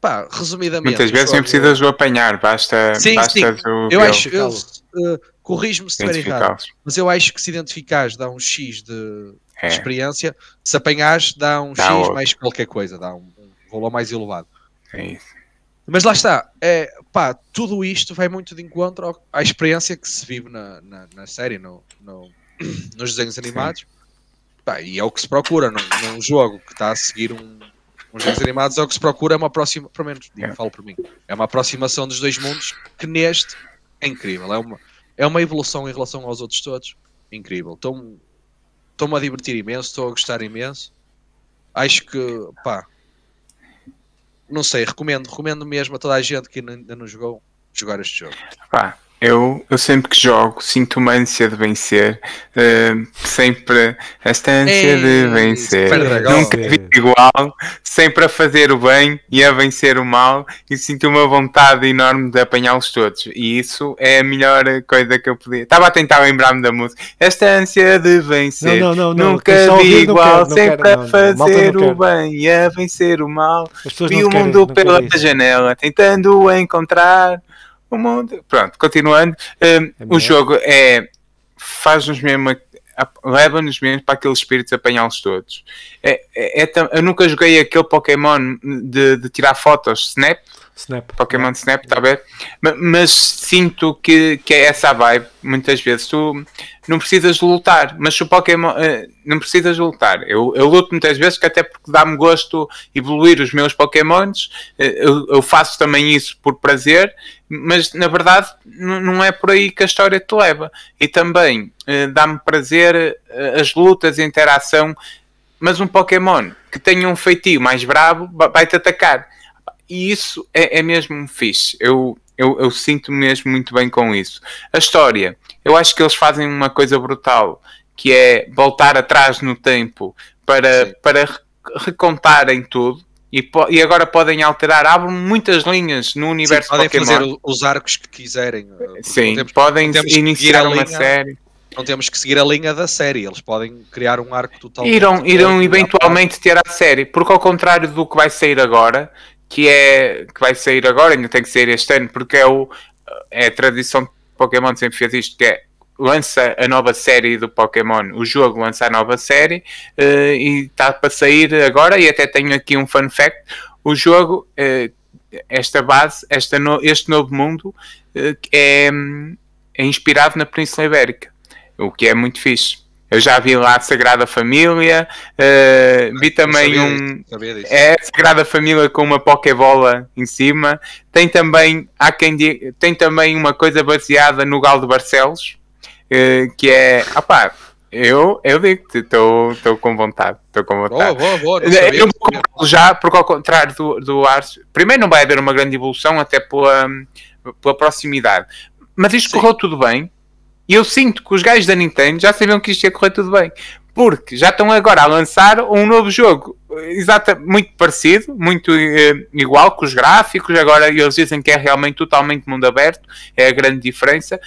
Pá, resumidamente. Muitas vezes nem precisas do apanhar, basta. Sim, basta sim. Eu acho, eu, uh, corrijo-me se estiver errado, mas eu acho que se identificares dá um X de é. experiência, se apanhares dá um dá X outro. mais qualquer coisa, dá um, um valor mais elevado. É isso. Mas lá está, é, pá, tudo isto vai muito de encontro à experiência que se vive na, na, na série, no, no, *clears throat* nos desenhos animados. Pá, e é o que se procura num, num jogo que está a seguir um, uns desenhos animados é o que se procura é uma próxima, pelo menos, digo, falo por mim, é uma aproximação dos dois mundos que neste é incrível, é uma, é uma evolução em relação aos outros todos, incrível. Estou-me estou a divertir imenso, estou a gostar imenso. Acho que, pá, não sei, recomendo, recomendo mesmo a toda a gente que ainda não jogou jogar este jogo. Pá, eu, eu sempre que jogo sinto uma ânsia de vencer, uh, sempre esta ânsia Ei, de vencer, nunca vi igual, sempre a fazer o bem e a vencer o mal, e sinto uma vontade enorme de apanhá-los todos, e isso é a melhor coisa que eu podia. Estava a tentar lembrar-me da música, esta ânsia de vencer, não, não, não, nunca vi igual, quero, sempre quero, a fazer o bem e a vencer o mal, vi o mundo pela janela, tentando encontrar o mundo. Pronto, continuando, um, é o jogo é faz-nos mesmo leva-nos mesmo para aquele espírito de apanhá-los todos. É, é, é, eu nunca joguei aquele Pokémon de, de tirar fotos, Snap. Snap. Pokémon Snap, está bem? Mas, sinto que, que é essa a vibe, muitas vezes. Tu não precisas lutar, mas se o Pokémon. Uh, não precisas lutar. Eu, eu luto muitas vezes, que até porque dá-me gosto evoluir os meus Pokémons. Uh, eu, eu, faço também isso por prazer, mas na verdade não é por aí que a história te leva. E também uh, dá-me prazer as lutas, a interação. Mas um Pokémon que tenha um feitio mais bravo vai-te atacar e isso é, é mesmo fixe. Eu, Eu, eu sinto mesmo muito bem com isso. A história, eu acho que eles fazem uma coisa brutal, que é voltar atrás no tempo para, para recontarem tudo. E, e, agora podem alterar, abrem muitas linhas no universo Sim, podem Pokémon. fazer os arcos que quiserem. Sim, temos, podem iniciar uma linha, série. Não temos que seguir a linha da série, eles podem criar um arco total. Irão, irão eventualmente ter a série, porque ao contrário do que vai sair agora, que é que vai sair agora, ainda tem que sair este ano, porque é, o, é a tradição de Pokémon sempre fez isto, que é lança a nova série do Pokémon, o jogo lança a nova série uh, e está para sair agora, e até tenho aqui um fun fact, o jogo, uh, esta base, esta no, este novo mundo uh, é, é inspirado na Península Ibérica, o que é muito fixe. Eu já vi lá a Sagrada Família, uh, vi também sabia um. Disso, é a Sagrada Família com uma Pokébola em cima. Tem também, há quem diga, tem também uma coisa baseada no Galo de Barcelos, uh, que é. Opá, eu, eu digo-te, estou com vontade. Estou com vontade. Boa, boa, boa, eu já, porque ao contrário do, do Ars, primeiro não vai haver uma grande evolução, até pela, pela proximidade. Mas isto Sim. correu tudo bem e eu sinto que os gajos da Nintendo já sabiam que isto ia correr tudo bem. Porque já estão agora a lançar um novo jogo exata, muito parecido, muito eh, igual com os gráficos. Agora eles dizem que é realmente totalmente mundo aberto, é a grande diferença,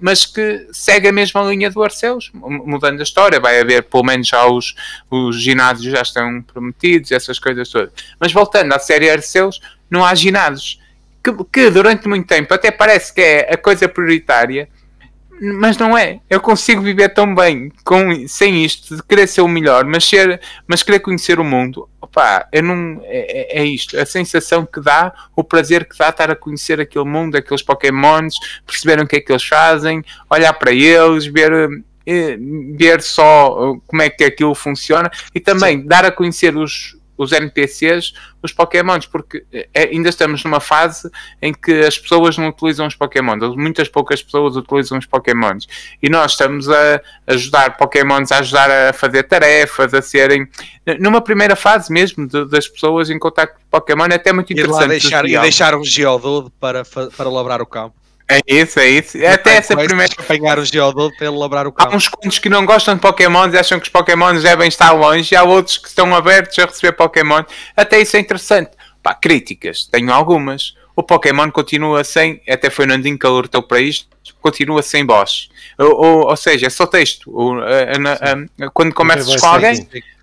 mas que segue a mesma linha do Arceus, mudando a história. Vai haver, pelo menos, já os, os ginásios já estão prometidos, essas coisas todas. Mas voltando à série Arceus, não há ginásios. Que, que durante muito tempo até parece que é a coisa prioritária, mas não é. Eu consigo viver tão bem com, sem isto, de querer ser o melhor, mas, ser, mas querer conhecer o mundo. Opa, eu não, é, é, é isto. A sensação que dá, o prazer que dá estar a conhecer aquele mundo, aqueles Pokémons, perceber o que é que eles fazem, olhar para eles, ver eh, ver só como é que aquilo funciona e também Sim. dar a conhecer os, os NPCs, os Pokémons, porque é, ainda estamos numa fase em que as pessoas não utilizam os Pokémons, muitas poucas pessoas utilizam os Pokémons, e nós estamos a ajudar Pokémons a ajudar a fazer tarefas, a serem, numa primeira fase mesmo, de, das pessoas em contato com Pokémon, é até muito interessante. E, deixar, e deixar um Geodude para, para labrar o campo. É isso, é isso. E Até essa primeira. Apanhar o Geodude para ele labrar o campo. Há uns quantos que não gostam de Pokémon e acham que os Pokémon devem estar longe, e há outros que estão abertos a receber Pokémon. Até isso é interessante. Pá, críticas, tenho algumas. O Pokémon continua sem. Até foi o Nandinho que alertou para isto. Continua sem boss. Ou, ou, ou seja, é só texto. Ou, a, a, a, quando começas com alguém.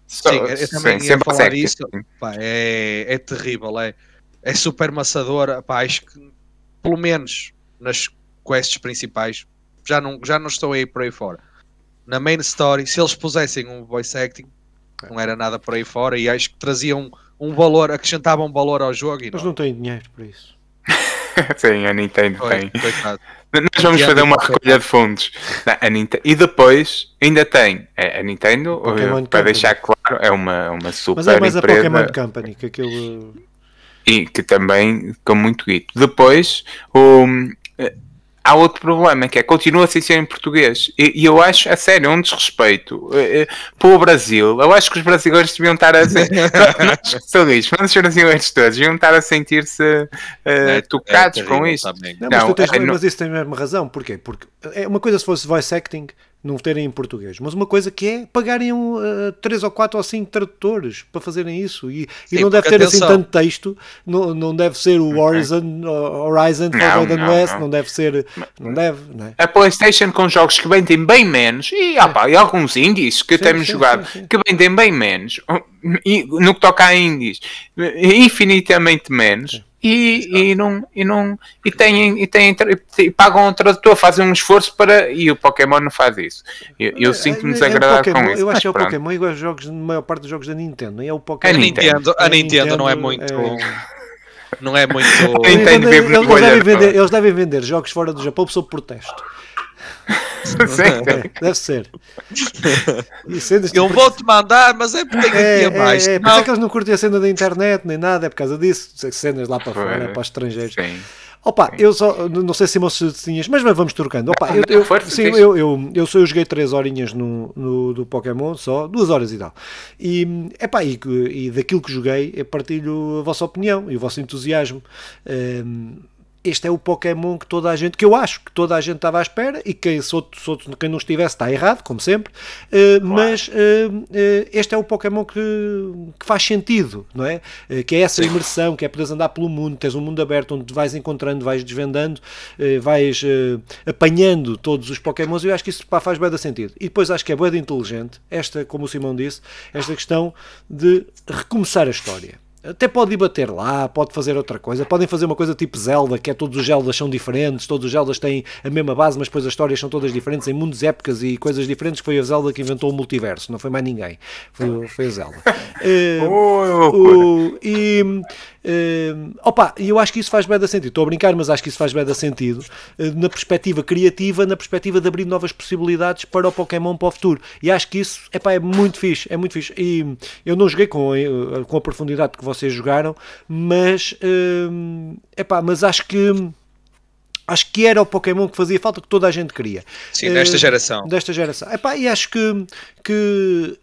Sim, eu também sim, ia falar isso. Pá, é, é terrível. É, é super maçador. Pá, acho que pelo menos nas quests principais, já não, já não estou aí por aí fora. Na main story, se eles pusessem um voice acting, não era nada por aí fora e acho que traziam um, valor, acrescentavam valor ao jogo. Mas não, não têm dinheiro para isso. *laughs* Sim, a Nintendo Foi, tem. Coitado. *laughs* Nós vamos fazer uma recolha de fundos. a Nintendo, e depois ainda tem a Nintendo, Pokémon para Company. deixar claro, é uma, uma super Mas é mais empresa. a Pokémon Company que aquilo. E que também com muito guito. Depois, o, há outro problema, que é continua sem ser em português. E, e, eu acho, a sério, um desrespeito uh, para o Brasil. Eu acho que os brasileiros deviam estar a mas *laughs* os brasileiros todos deviam estar a sentir-se uh, é, tocados é com isto. Não, não, mas, tens, é, mas isso tem a mesma razão. Porquê? Porque é uma coisa se fosse voice acting não terem em português, mas uma coisa que é pagarem uh, três ou quatro ou cinco tradutores para fazerem isso e, Sim, e não deve ter assim atenção. assim tanto texto, não, não deve ser o Horizon, Horizon Forbidden West, não. não deve ser, não deve, não é? A Playstation com jogos que vendem bem menos e, é. opa, e alguns indies que sim, temos sim, jogado sim, que vendem bem menos, e, no que toca a indies, infinitamente menos e, e, não, e, não, e, têm, e, têm, e pagam um tradutor, fazem um esforço para. E o Pokémon não faz isso. Eu, eu é, sinto-me é, desagradado é com isso. Eu acho que é o Pokémon igual aos jogos, na maior parte dos jogos da Nintendo. É o Pokémon. A Nintendo, a Nintendo, não é muito. Não é muito. *laughs* eles, devem vender, eles devem vender jogos fora do Japão sob protesto. *laughs* Deve ser. Eu vou-te mandar, mas é porque é, é, mais. É, é, é que eles não curtem a cena da internet nem nada, é por causa disso. Cenas lá para fora, para os estrangeiros. Sim. Opa, eu só, não sei se se tinhas, mas vamos trocando. Opa, eu, eu, sim, eu, eu, eu, eu joguei 3 horinhas no, no, do Pokémon, só 2 horas e tal. E, epá, e, e daquilo que joguei, eu partilho a vossa opinião e o vosso entusiasmo. Um, este é o Pokémon que toda a gente, que eu acho que toda a gente estava à espera e quem, se outro, se outro, quem não estivesse está errado, como sempre, uh, mas uh, uh, este é o Pokémon que, que faz sentido, não é? que é essa imersão, que é poderes andar pelo mundo, tens um mundo aberto onde vais encontrando, vais desvendando, vais apanhando todos os Pokémons e eu acho que isso pá, faz bem sentido. E depois acho que é bem inteligente, esta, como o Simão disse, esta questão de recomeçar a história. Até pode ir bater lá, pode fazer outra coisa. Podem fazer uma coisa tipo Zelda, que é todos os Zeldas são diferentes, todos os Zeldas têm a mesma base, mas depois as histórias são todas diferentes, em mundos, épocas e coisas diferentes. Foi a Zelda que inventou o multiverso, não foi mais ninguém. Foi, foi a Zelda. *laughs* uh, o, e Uh, opa, eu acho que isso faz bem da sentido. Estou a brincar, mas acho que isso faz bem da sentido uh, na perspectiva criativa, na perspectiva de abrir novas possibilidades para o Pokémon para o futuro. E acho que isso epá, é muito fixe, é muito fixe. E eu não joguei com, uh, com a profundidade que vocês jogaram, mas, uh, epá, mas acho que acho que era o Pokémon que fazia falta, que toda a gente queria. Sim, desta geração. Desta geração. Epá, e acho que, que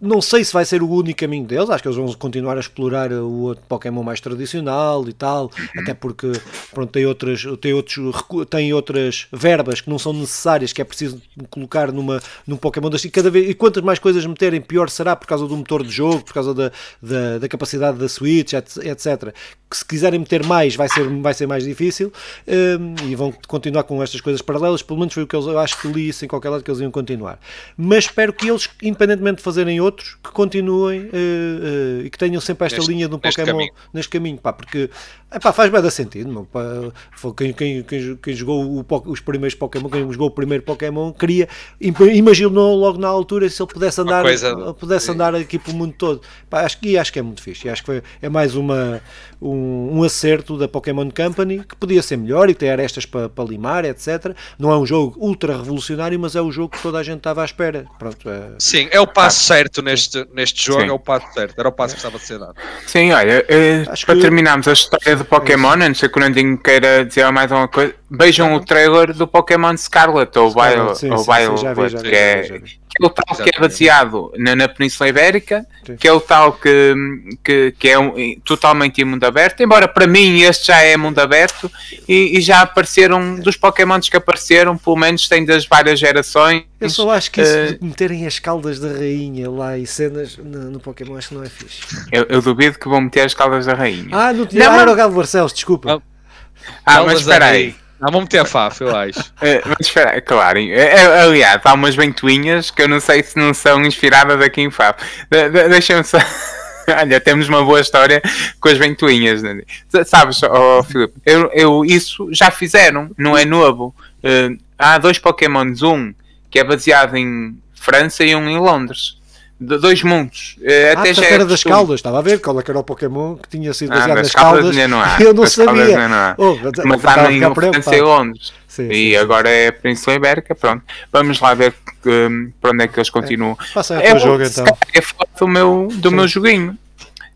não sei se vai ser o único caminho deles, acho que eles vão continuar a explorar o outro Pokémon mais tradicional e tal, uhum. até porque pronto, tem, outras, tem, outros, tem outras verbas que não são necessárias, que é preciso colocar numa, num Pokémon das, e, cada vez, e quantas mais coisas meterem, pior será por causa do motor de jogo, por causa da, da, da capacidade da Switch, etc que se quiserem meter mais vai ser, vai ser mais difícil um, e vão continuar com estas coisas paralelas, pelo menos foi o que eles, eu acho que li isso em qualquer lado que eles iam continuar. Mas espero que eles, independentemente de fazerem outros, que continuem uh, uh, e que tenham sempre esta neste, linha de um Pokémon caminho. neste caminho, pá, porque epá, faz bem da sentido, meu, quem, quem, quem, quem, jogou o, os primeiros Pokémon, quem jogou o primeiro Pokémon, queria, imaginou logo na altura se ele pudesse andar, coisa, pudesse andar aqui pelo mundo todo. Pá, acho, e acho que é muito fixe, acho que foi, é mais uma um, um, acerto da Pokémon Company que podia ser melhor e ter arestas para, para limar, etc. Não é um jogo ultra revolucionário, mas é o jogo que toda a gente estava à espera. Pronto, é... Sim, é o passo ah, certo neste, neste jogo, Sim. é o passo certo, era o passo que estava a ser dado. Sim, olha, eh, para que... terminarmos a história do Pokémon, não sei que o Nandinho queira dizer mais alguma coisa, vejam o trailer do Pokémon Scarlet ou Violet, que é que é o tal que é baseado na, na Península Ibérica, Sim. que é o tal que, que, que é um, totalmente em mundo aberto, embora para mim este já é mundo aberto e, e, já apareceram dos Pokémons que apareceram, pelo menos tem das várias gerações. Eu só acho que isso uh, de meterem as caldas da rainha lá e cenas no, no Pokémon acho que não é fixe. Eu, eu, duvido que vão meter as caldas da rainha. Ah, não tinha. Ah, era o Galo Barcelos, desculpa. Ah, mas espera aí. Não, vamos meter a FAF, eu acho. *laughs* É, mas espera, claro. É, é, aliás, há umas ventoinhas que eu não sei se não são inspiradas aqui em FAF. De, de, Deixa-me só. *laughs* Olha, temos uma boa história com as ventoinhas. Né? Sabes, oh, Filipe, eu, eu, isso já fizeram, não é novo. Uh, há dois Pokémons, um que é baseado em França e um em Londres de dois mundos. Eh, até ah, já era das caldas, estava a ver qual é era o Pokémon que tinha sido ah, baseado ah, nas caldas. Não há. *laughs* Eu não sabia. Não há. Oh, mas há em França e Londres. Sim, e sim, agora é a Península Ibérica, pronto. Vamos lá ver um, para onde é que eles continuam. É, passa é, o jogo então. É foto do meu, do meu joguinho.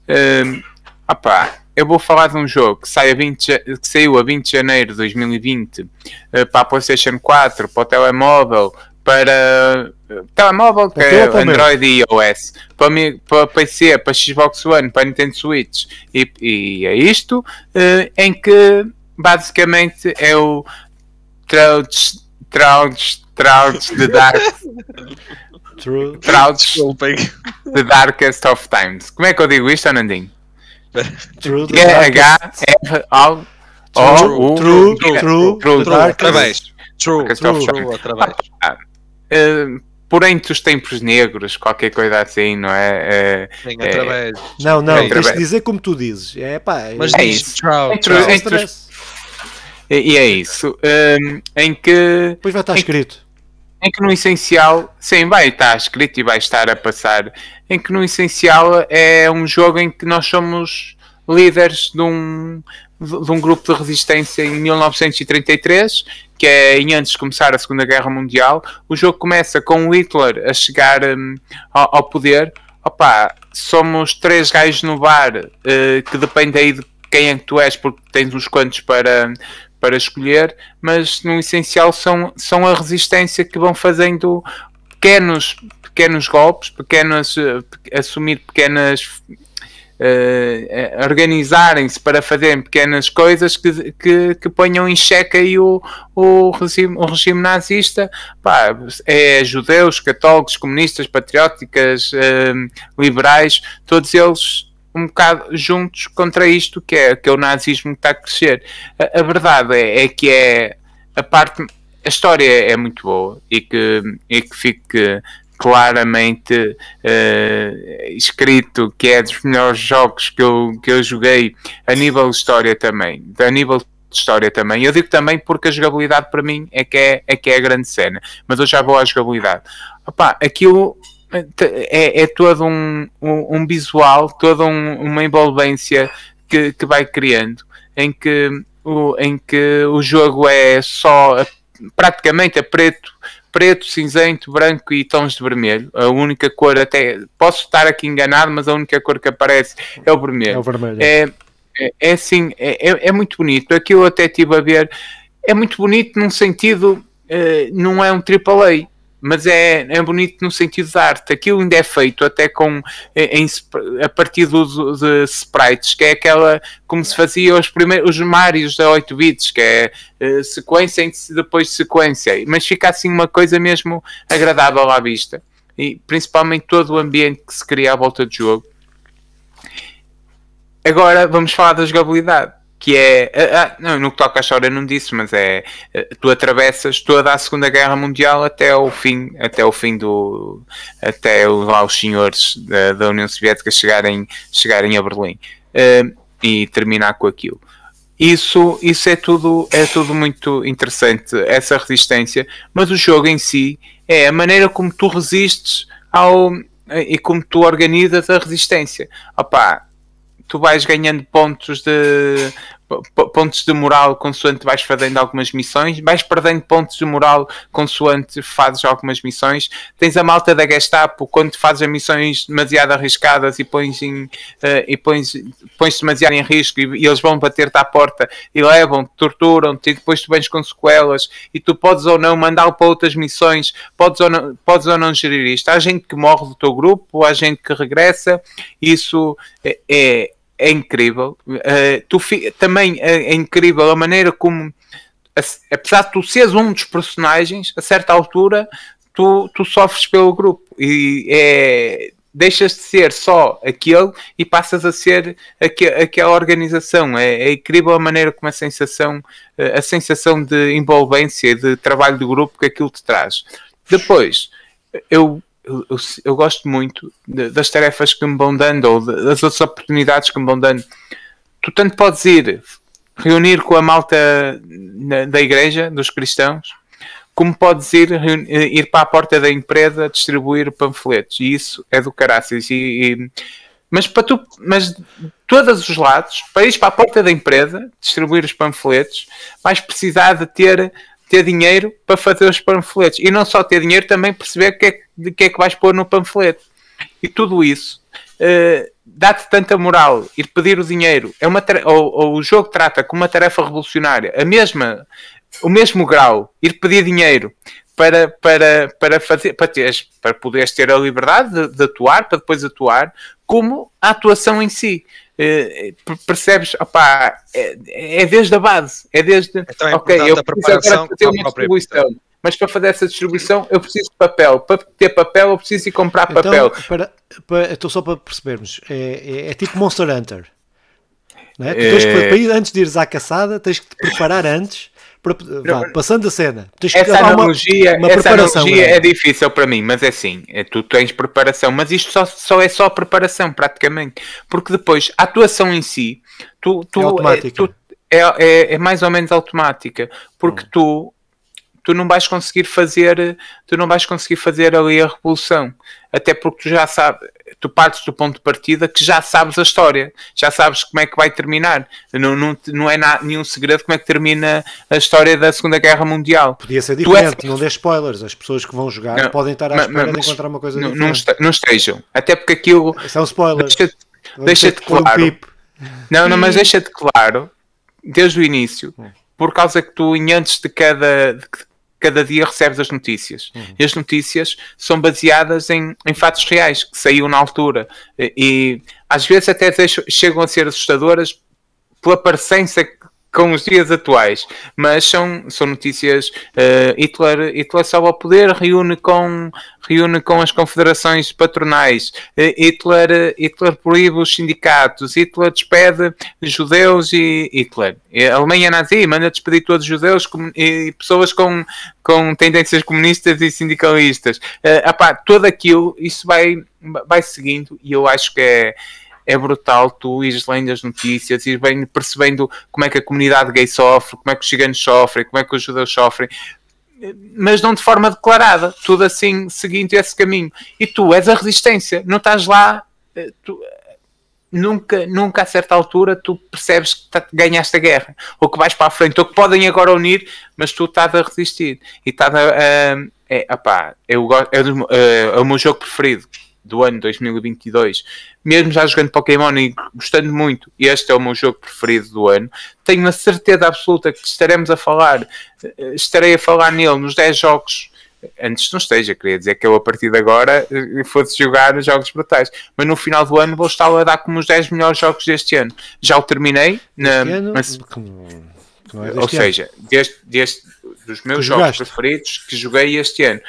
Um, opá, eu vou falar de um jogo que, sai a 20, que saiu a 20 de janeiro de 2020 uh, eh, para a PlayStation 4, para o telemóvel, para telemóvel, que é Android e iOS, para, mim, para PC, para Xbox One, para Nintendo Switch. E, e é isto, uh, em que basicamente é o Trouts, Trouts, Trouts the Dark. *laughs* Trouts The Darkest of Times. Como é que eu digo isto, Anandinho? *laughs* True, H F O O True, True, True, True, True, True, True, Uh, por entre os tempos negros, qualquer coisa assim, não é? é, Sim, é através. Não, não, é, tens de dizer como tu dizes. É pá, mas é isso. Trau, entre, trau. Entre os, e é isso. Um, em que. Depois vai estar em, escrito. Em que no essencial, sim, vai estar escrito e vai estar a passar. Em que no essencial é um jogo em que nós somos líderes de um, de um grupo de resistência em 1933 que é em antes de começar a Segunda Guerra Mundial. O jogo começa com Hitler a chegar um, ao, ao, poder. Opa, somos três gajos no bar uh, que depende aí de quem é que tu és, porque tens uns quantos para, para escolher, mas no essencial são, são a resistência que vão fazendo pequenos, pequenos golpes, pequenas, uh, assumir pequenas uh, organizarem-se para fazerem pequenas coisas que, que, que ponham em xeque aí o, o, regime, o regime nazista. Pá, é judeus, católicos, comunistas, patrióticas, uh, liberais, todos eles um bocado juntos contra isto que é, que é o nazismo que está a crescer. A, a verdade é, é, que é a parte. A história é muito boa e que, e que fique claramente uh, escrito que é dos melhores jogos que eu, que eu joguei a nível de história também. A nível de história também. Eu digo também porque a jogabilidade para mim é que é, é, que é a grande cena. Mas eu já vou à jogabilidade. Opa, aquilo é, é todo um, um, um visual, toda um, uma envolvência que, que vai criando, em que, o, em que o jogo é só praticamente a preto, preto, cinzento, branco e tons de vermelho. A única cor, até posso estar aqui enganado, mas a única cor que aparece é o vermelho. É o vermelho. É, é, é assim, é, é, é muito bonito. Aqui eu até estive a ver, é muito bonito num sentido, uh, não é um AAA mas é, é bonito no sentido de arte. Aquilo ainda é feito até com em, a partir do de sprites, que é aquela como se fazia os primeiros os Marios da 8 bits, que é uh, sequência em depois sequência, mas fica assim uma coisa mesmo agradável à vista. E principalmente todo o ambiente que se cria à volta do jogo. Agora vamos falar da jogabilidade que é ah, não, no que toca à história não disse, mas é eh, tu atravessas toda a Segunda Guerra Mundial até o fim, até o fim do até lá os senhores da, da União Soviética chegarem, chegarem a Berlim uh, e terminar com aquilo. Isso, isso é tudo é tudo muito interessante, essa resistência, mas o jogo em si é a maneira como tu resistes ao e como tu organizas a resistência. Opá, tu vais ganhando pontos de pontos de moral consoante vais fazendo algumas missões, vais perdendo pontos de moral consoante fazes algumas missões. Tens a malta da Gestapo quando fazes missões demasiado arriscadas e pões, em, uh, e pões, pões demasiado em risco e, e eles vão bater-te à porta e levam-te, torturam-te e depois tu vens com sequelas e tu podes ou não mandá-lo para outras missões, podes ou, não, podes ou não gerir isto. Há gente que morre do teu grupo, há gente que regressa, isso é, é é incrível. Uh, tu também é, é, incrível a maneira como, apesar de tu seres um dos personagens, a certa altura tu, tu sofres pelo grupo e é, deixas de ser só aquele e passas a ser aquela organização. É, é, incrível a maneira como a sensação, a sensação de envolvência, de trabalho de grupo que aquilo te traz. Depois, eu eu, eu, gosto muito de, das tarefas que me vão dando ou de, das outras oportunidades que me vão dando. Tu tanto podes ir reunir com a malta na, da igreja, dos cristãos, como podes ir, ir para a porta da empresa distribuir panfletos. E isso é do caraças. E, e, mas para tu, mas todos os lados, para ir para a porta da empresa distribuir os panfletos, vais precisar de ter ter dinheiro para fazer os panfletos. E não só ter dinheiro, também perceber que é, que é que vais pôr no panfleto. E tudo isso uh, dá-te tanta moral. Ir pedir o dinheiro. É uma ou, ou, o jogo trata como uma tarefa revolucionária. A mesma, o mesmo grau. Ir pedir dinheiro para, para, para, fazer, para, teres, para poderes ter a liberdade de, de atuar, para depois atuar, como a atuação em si. Uh, percebes? Opá, é, é desde a base, é desde. Então é ok, eu preciso agora fazer uma distribuição. Mas para fazer essa distribuição eu preciso de papel. Para ter papel eu preciso ir comprar então, papel. Para, para, então só para percebermos, é, é, é tipo Monster Hunter. Não é? Tu tens que, para ir, antes de ires à caçada, tens que te preparar antes Vá, passando a cena. essa analogia, uma, uma essa analogia é difícil para mim, mas é assim, é, tu tens preparação, mas isto só, só é só preparação, praticamente. Porque depois, a atuação em si, tu, tu, é, automática. tu, é, é, é, mais ou menos automática, porque hum. tu tu não vais conseguir fazer tu não vais conseguir fazer ali a revolução até porque tu já sabes tu partes do ponto de partida que já sabes a história, já sabes como é que vai terminar. Não, não, não é na, nenhum segredo como é que termina a história da Segunda Guerra Mundial. Podia ser diferente, és... não dê spoilers. As pessoas que vão jogar não, podem estar à espera mas, de encontrar uma coisa não, diferente. Não, não estejam, até porque aquilo. São spoilers. Deixa-te deixa claro. Um não, não, mas *laughs* deixa-te claro, desde o início, hum. por causa que tu, em antes de cada. De, cada dia recebes as notícias. Uhum. E as notícias são baseadas em, em fatos reais, que saíram na altura. E, e às vezes até chegam a ser assustadoras pela parecença com os dias atuais, mas são, são notícias. Uh, Hitler, Hitler sobe ao poder, reúne com, reúne com as confederações patronais, uh, Hitler, Hitler proíbe os sindicatos, Hitler despede judeus e Hitler. A Alemanha nazi manda despedir todos os judeus e pessoas com, com tendências comunistas e sindicalistas. Uh, apá, tudo aquilo, isso vai, vai seguindo e eu acho que é é brutal tu ires lendo as notícias, ir bem percebendo como é que a comunidade gay sofre, como é que os ciganos sofrem, como é que os judeus sofrem, mas não de forma declarada, tudo assim seguindo esse caminho. E tu és a resistência, não estás lá, eh, tu, nunca, nunca a certa altura tu percebes que tá, ganhaste a guerra, ou que vais para a frente, ou que podem agora unir, mas tu estás a resistir. E estás a. Uh, é, opá, eu, é, é, é o meu jogo preferido do ano 2022, mesmo já jogando Pokémon e gostando muito, este é o meu jogo preferido do ano, tenho a certeza absoluta que estaremos a falar, eh, estarei a falar nele nos 10 jogos. Antes não esteja, queria dizer que eu a partir de agora eh, fosse jogar jogos brutais, mas no final do ano vou estar a dar como os 10 melhores jogos deste ano. Já o terminei, na, ano, mas, é ou seja, deste, deste, dos meus jogos preferidos que joguei este ano.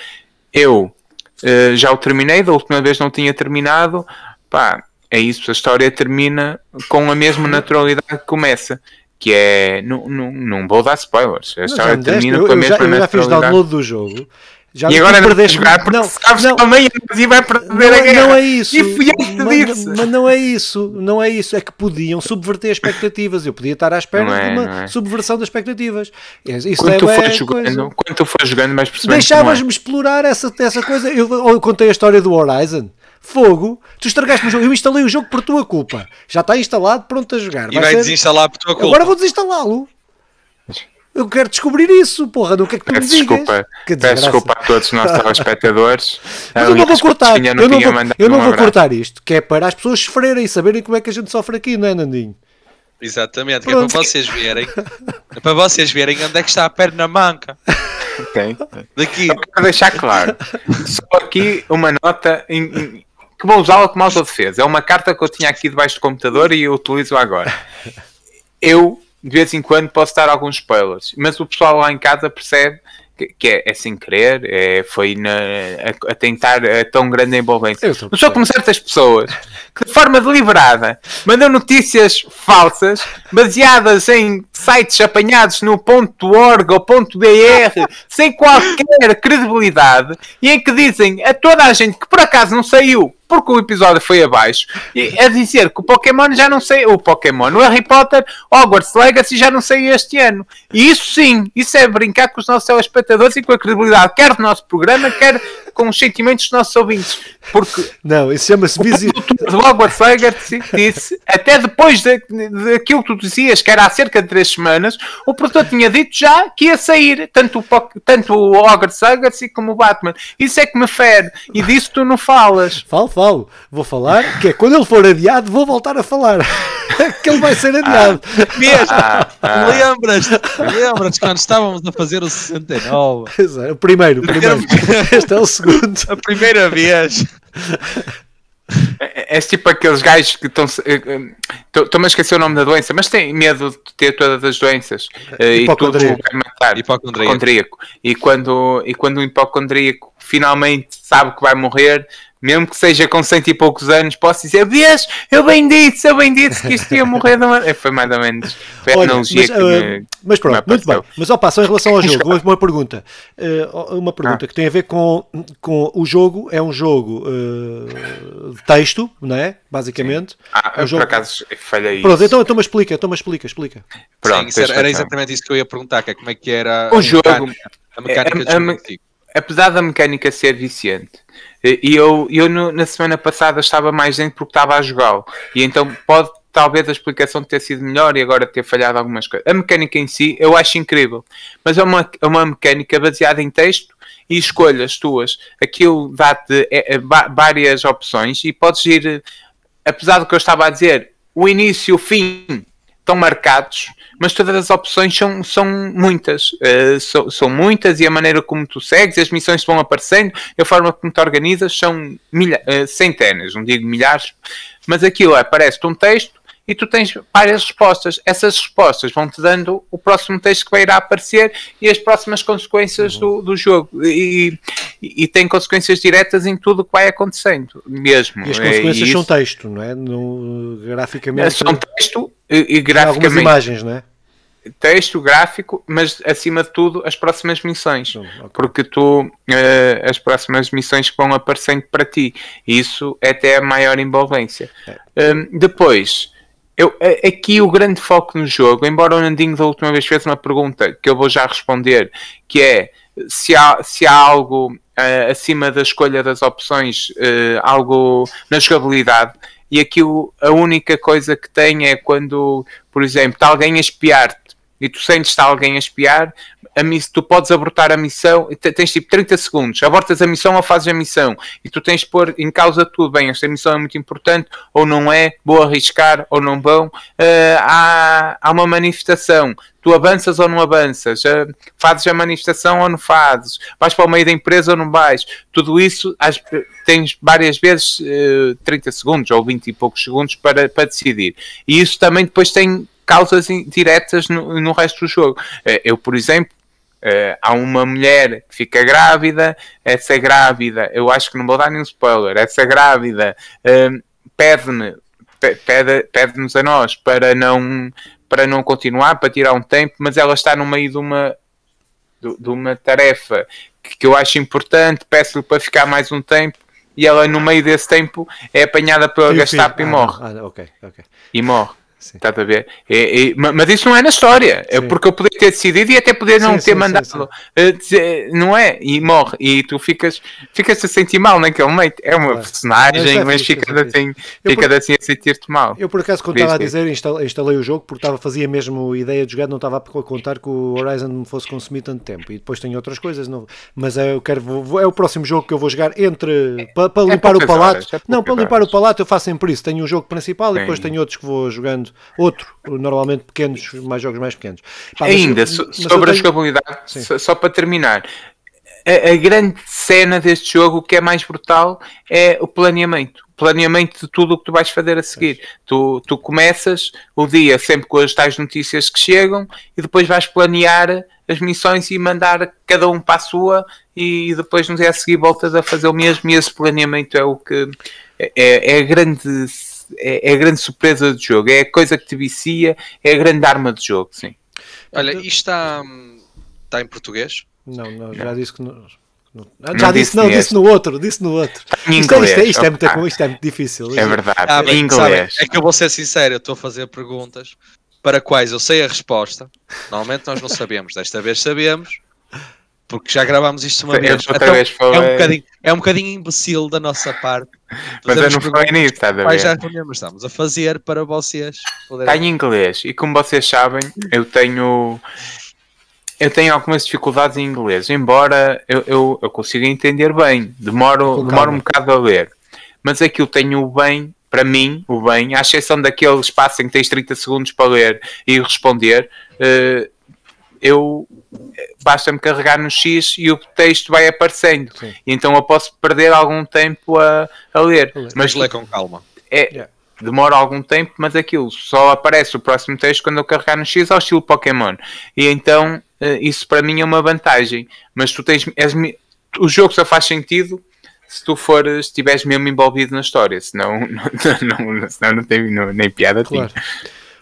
Eu Uh, já o terminei, da última vez não tinha terminado. Pá, é isso, a história termina com a mesma naturalidade que começa. Que é. Não, não, não vou dar spoilers. A história termina eu, com a mesma já, naturalidade. Eu já fiz download do jogo. Já e agora não perder jogar porque não, sabes não, que amanhã vai perder não, a guerra. Não é isso. E fui eu que te mas, disse. Mas não é isso. Não é isso. É que podiam subverter expectativas. Eu podia estar à espera é, de uma é. subversão das expectativas. Isso quando, é, tu fores jogando, quando tu fores jogando, mais percebendo Deixavas-me é. explorar essa, essa coisa. Eu, eu contei a história do Horizon. Fogo, tu estragaste o jogo. Eu instalei o jogo por tua culpa. Já está instalado, pronto a jogar. E vai, vai ser... desinstalar por tua culpa. Agora vou desinstalá-lo. Eu quero descobrir isso, porra, do que é que tu peço me desculpa, digas. Peço desculpa a todos os nossos *laughs* telespectadores. Mas eu não vou cortar, eu não vou, eu não vou cortar isto, que é para as pessoas sofrerem e saberem como é que a gente sofre aqui, não é, Nandinho? Exatamente, que é para vocês verem, é para vocês verem onde é que está a perna manca. Ok. Daqui. Para deixar claro, só aqui uma nota em, em, que vou usá-la como autodefesa. É uma carta que eu tinha aqui debaixo do computador e eu utilizo agora. Eu de vez em quando posso dar alguns spoilers, mas o pessoal lá em casa percebe que, é, é, sem querer, é, foi na, a, a, tentar a tão grande envolvência. Não só como certas pessoas *laughs* de forma deliberada mandam notícias falsas baseadas em sites apanhados no .org ou .br sem qualquer credibilidade e em que dizem a toda a gente que por acaso não saiu porque o episódio foi abaixo, a dizer que o Pokémon já não sei, o Pokémon, o Harry Potter, Hogwarts Legacy já não sei este ano. E isso sim, isso é brincar com os nossos telespectadores e com a credibilidade, quer do nosso programa, quer com os sentimentos dos nossos ouvintes. Porque não, isso chama-se visão. O Hogwarts Legacy disse, até depois daquilo que tu dizias, que era há cerca de três semanas, o produtor tinha dito já que ia sair, tanto o, tanto o Legacy como o Batman. Isso é que me fere, e disso tu não falas. Falo, falo. Vou falar, que é quando ele for adiado, vou voltar a falar. *laughs* que ele vai ser adiado. Ah, mesmo. Ah, ah. Lembras-te? Lembras quando estávamos a fazer o 69? Exato. O primeiro, o primeiro. este é o segundo. A primeira vez. É, é, tipo aqueles gajos que estão. Estou-me a esquecer o nome da doença, mas têm medo de ter todas as doenças. Eh, e tudo vai matar. Hipocondríaco. E quando, e quando o hipocondríaco finalmente sabe que vai morrer, mesmo que seja com cento e poucos anos, posso dizer: Vês, eu bem disse, eu bem disse que isto ia morrer. De uma... Foi mais ou menos. Foi a Olha, analogia mas, que me, uh, Mas pronto, muito bem. Mas opa, só em relação ao *laughs* jogo, uma pergunta. Uh, uma pergunta ah. que tem a ver com, com o jogo. É um jogo uh, de texto, não é? Basicamente. Sim. Ah, é um jogo... por acaso falhei Pronto, então, então me explica, então me explica, explica. Pronto, Sim, era, era, exatamente isso que eu ia perguntar, que é como é que era o a jogo. Mecânica, a mecânica é, a, a, apesar da mecânica ser viciante, e eu, eu no, na semana passada estava mais dentro porque estava a jogá-lo. E então pode talvez a explicação ter sido melhor e agora ter falhado algumas coisas. A mecânica em si eu acho incrível, mas é uma, é uma mecânica baseada em texto e escolhas tuas. Aquilo dá-te é, é, várias opções e podes ir, apesar do que eu estava a dizer, o início e o fim estão marcados, mas todas as opções são, são muitas. Uh, são, são muitas e a maneira como tu segues, as missões vão aparecendo, a forma como te organizas são milha, uh, centenas, não digo milhares, mas aquilo é, aparece-te um texto e tu tens várias respostas. Essas respostas vão-te dando o próximo texto que vai irá aparecer e as próximas consequências uhum. do, do jogo. E, e, e, tem consequências diretas em tudo o que vai acontecendo, mesmo. E as consequências são texto, não é? No, graficamente. São texto e, e graficamente. Algumas imagens, não é? texto, gráfico, mas acima de tudo as próximas missões, okay. porque tu uh, as próximas missões que vão aparecendo para ti, e isso é até a maior envolvência. É. Um, depois, eu, aqui o grande foco no jogo, embora o Nandinho da última vez fez uma pergunta que eu vou já responder, que é se há, se há algo uh, acima da escolha das opções, uh, algo na jogabilidade, e aqui o, a única coisa que tem é quando, por exemplo, está alguém a espiar-te e tu sentes está alguém a espiar, a miss, tu podes abortar a missão, tens tipo 30 segundos, abortas a missão ou fazes a missão, e tu tens de pôr em causa tudo, bem, esta missão é muito importante, ou não é, vou arriscar, ou não vão, uh, há, há uma manifestação, tu avanças ou não avanças, uh, fazes a manifestação ou não fazes, vais para o meio da empresa ou não vais, tudo isso tens várias vezes uh, 30 segundos ou 20 e poucos segundos para, para decidir, e isso também depois tem causas diretas no, no resto do jogo. Eh, eu, por exemplo, Uh, há uma mulher que fica grávida, essa grávida, eu acho que não vou dar nenhum spoiler, essa grávida uh, pede-me, pede, pede-nos a nós para não, para não continuar, para tirar um tempo, mas ela está no meio de uma, de, de uma tarefa que, que, eu acho importante, peço-lhe para ficar mais um tempo e ela no meio desse tempo é apanhada pela Gestapo e morre. Ah, ah, okay, okay. E morre. Estás a ver? Mas isso não é na história. É porque eu poderia ter decidido e até poder não sim, ter sim, mandado. Sim, dizer, não é? E morre. E tu ficas, ficas a sentir mal naquele momento. É uma claro. personagem, é mas ficas assim, fica por... assim a sentir-te mal. Eu por acaso, quando estava a dizer, instalei, o jogo porque estava, fazia mesmo ideia de jogar, não estava a contar que o Horizon me fosse consumir tanto tempo. E depois tenho outras coisas. Não... Mas é, eu quero, vou, é o próximo jogo que eu vou jogar entre. É, para, para limpar o palato. Horas, é não, para limpar horas. o palato eu faço sempre isso. Tenho um jogo principal e depois tenho outros que vou jogando. Outro normalmente pequenos, mais jogos mais pequenos. Pá, Ainda, mas, mas sobre tenho... a jogabilidade, só, só, para terminar, a, a, grande cena deste jogo, o que é mais brutal, é o planeamento. O planeamento de tudo o que tu vais fazer a seguir. Tu, tu começas o dia sempre com as tais notícias que chegam e depois vais planear as missões e mandar cada um para a sua e depois no dia a seguir voltas a fazer o mesmo e esse planeamento é o que é, é a grande é, é, a grande surpresa do jogo, é a coisa que te vicia, é a grande arma do jogo, sim. Olha, isto está, está em português? Não, não já disse que não. Ah, já disse, não, disse no outro, disse no outro. Em isto, inglês, é, isto, é, isto, é muito, ah, isto é muito difícil. É verdade, ah, em inglês. é que eu vou ser sincero, eu estou a fazer perguntas para quais eu sei a resposta. Normalmente nós não sabemos, desta vez sabemos porque já gravámos isto uma vez. Então, vez é, um bocadinho, é um bocadinho imbecil da nossa parte. *laughs* Mas eu não falei nisso, está a ver? Já estamos a fazer para vocês. Está em inglês e como vocês sabem, eu tenho. Eu tenho algumas dificuldades em inglês, embora eu, eu, eu consiga entender bem, demoro, demoro um bocado a ler. Mas aqui eu tenho o bem, para mim, o bem, à exceção daquele espaço em que tens 30 segundos para ler e responder, uh, eu basta-me carregar no X e o texto vai aparecendo. Sim. E então eu posso perder algum tempo a, a ler. Mas lê com calma. É, yeah. Demora algum tempo, mas aquilo só aparece o próximo texto quando eu carregar no X ao estilo Pokémon. E então eh, isso para mim é uma vantagem. Mas tu tens. És, o jogo só faz sentido se tu fores, estiveres mesmo envolvido na história, senão *laughs* não, não, senão não tem não, nem piada claro. tinha.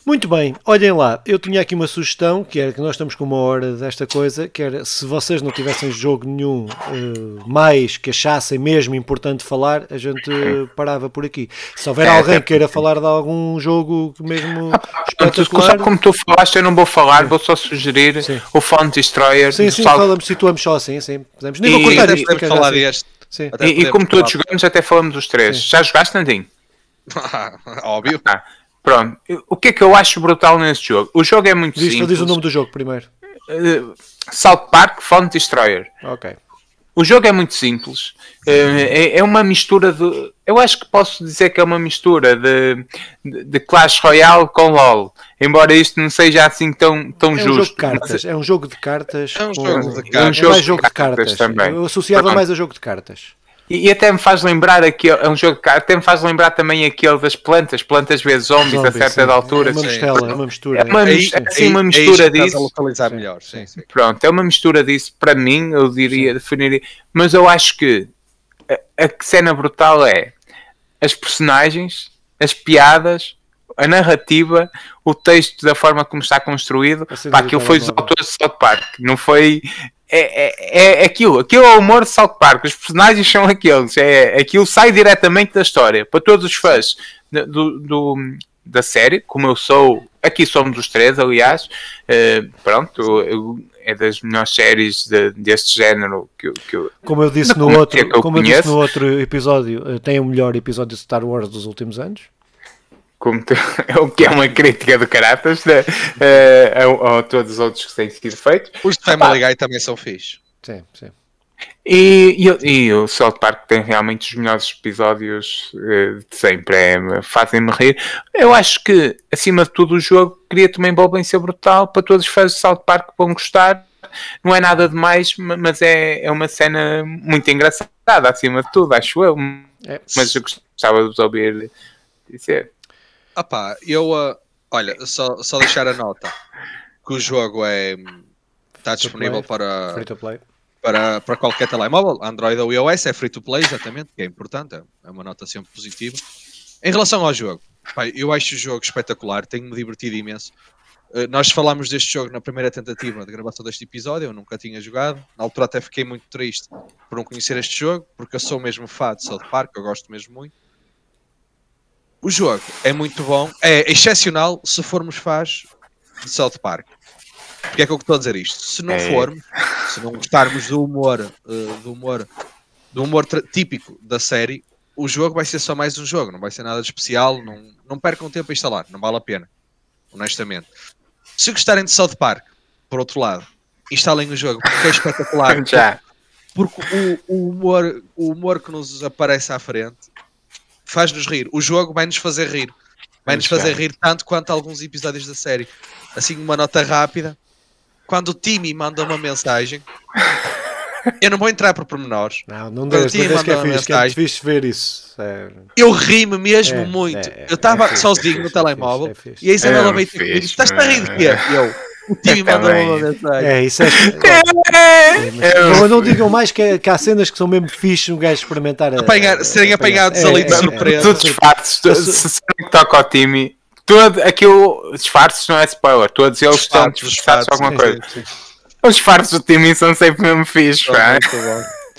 Muito bem, olhem lá, eu tinha aqui uma sugestão, que era que nós estamos com uma hora desta coisa, que era se vocês não tivessem jogo nenhum uh, mais que achassem mesmo importante falar, a gente parava por aqui. Se houver é, alguém que queira falar de algum jogo mesmo ah, espetacular... Como tu falaste, eu não vou falar, vou só sugerir sim. o Phone Destroyer. Sim, sim, Sal... falamos, situamos só assim, sim. Podemos, nem e, vou cortar isto. Podemos falar assim. deste. Sim. E, e, como todos jogamos, até falamos os três. Sim. Já jogaste, Nandinho? *laughs* Óbvio. Ah. Pronto, o que é que eu acho brutal nesse jogo? O jogo é muito diz, simples. Diz o nome do jogo primeiro. Uh, South Park Phone Destroyer. Ok. o jogo é muito simples. É, é, uma mistura de. Eu acho que posso dizer que é uma mistura de, de Clash Royale com LOL. Embora isto não seja assim tão, tão é justo. Um jogo de cartas, É um jogo de cartas. É um jogo de cartas. É um jogo, é jogo de cartas. Também. Eu associava mais a jogo de cartas. E, e, até me faz lembrar aqui, é um jogo de até me faz lembrar também aquele das plantas, plantas vezes zombies, zombies a certa altura. É uma mistela, é uma mistura. É uma, aí, assim, uma mistura aí, disso. localizar melhor. Sim, sim. Pronto, é uma mistura disso, para mim, eu diria, definiria. Mas eu acho que a, a cena brutal é as personagens, as piadas, a narrativa, o texto da forma como está construído. Pá, aquilo foi os autores de South Park, não foi é, é, é aquilo, aquilo é o humor de South Park, os personagens são aqueles, é, aquilo sai diretamente da história, para todos os fãs do, do da série, como eu sou, aqui somos os três, aliás, uh, pronto, eu, é das melhores séries de, deste género que, que eu, como eu disse no outro, eu como eu disse no outro episódio, eh, tem o melhor episódio de Star Wars dos últimos anos como tu, *laughs* é o que é uma crítica do Caratas né? uh, a, a, todos os outros que têm sido feitos. Os de Family Guy também são fixos. Sim, sim. E, e, e, o South Park tem realmente os melhores episódios uh, de sempre, é, fazem-me rir. Eu acho que, acima de tudo, o jogo cria-te uma envolvência brutal para todos os fãs de South Park que vão gostar. Não é nada demais, mas é, é uma cena muito engraçada, acima de tudo, acho eu. É. Mas eu gostava de vos ouvir dizer. Ah pá, eu, uh, olha, só, só deixar a nota que o jogo é está disponível para, para, para qualquer telemóvel, Android ou iOS, é free to play, exatamente, que é importante, é uma nota sempre positiva. Em relação ao jogo, eu acho o jogo espetacular, tenho-me divertido imenso. Uh, nós falámos deste jogo na primeira tentativa de gravação deste episódio, eu nunca tinha jogado. Na altura até fiquei muito triste por não conhecer este jogo, porque eu sou mesmo fã de South Park, eu gosto mesmo muito. O jogo é muito bom, é excepcional se formos fãs de South Park. Porque é que eu estou a dizer isto? Se não é. formos, se não gostarmos do humor, uh, do humor, do humor típico da série, o jogo vai ser só mais um jogo, não vai ser nada de especial, não, não percam tempo a instalar, não vale a pena, honestamente. Se gostarem de South Park, por outro lado, instalem o jogo, porque é espetacular. *laughs* Já. Porque o, o, humor, o humor que nos aparece à frente faz-nos rir. O jogo vai-nos fazer rir. Vai-nos fazer rir tanto quanto alguns episódios da série. Assim, uma nota rápida. Quando o Timmy manda uma mensagem, *laughs* eu não vou entrar por pormenores. Não, não deixa, mas que é fixe, que é fixe ver isso. É... Eu ri-me mesmo é, muito. É, eu estava é sozinho no telemóvel e a Isabela veio ter comigo estás a rir de quê? Eu, o time mandou uma mensagem. É, isso é. *laughs* é não, não digam mais que, que, há cenas que são mesmo fixe um gajo experimentar. Apanhar, serem apanhados ali de surpresa. Todos disfarces, se toca ao time, todo aquilo, disfarces não é spoiler, todos eles estão disfarçados de alguma coisa. Os disfarces do time são sempre mesmo fixe,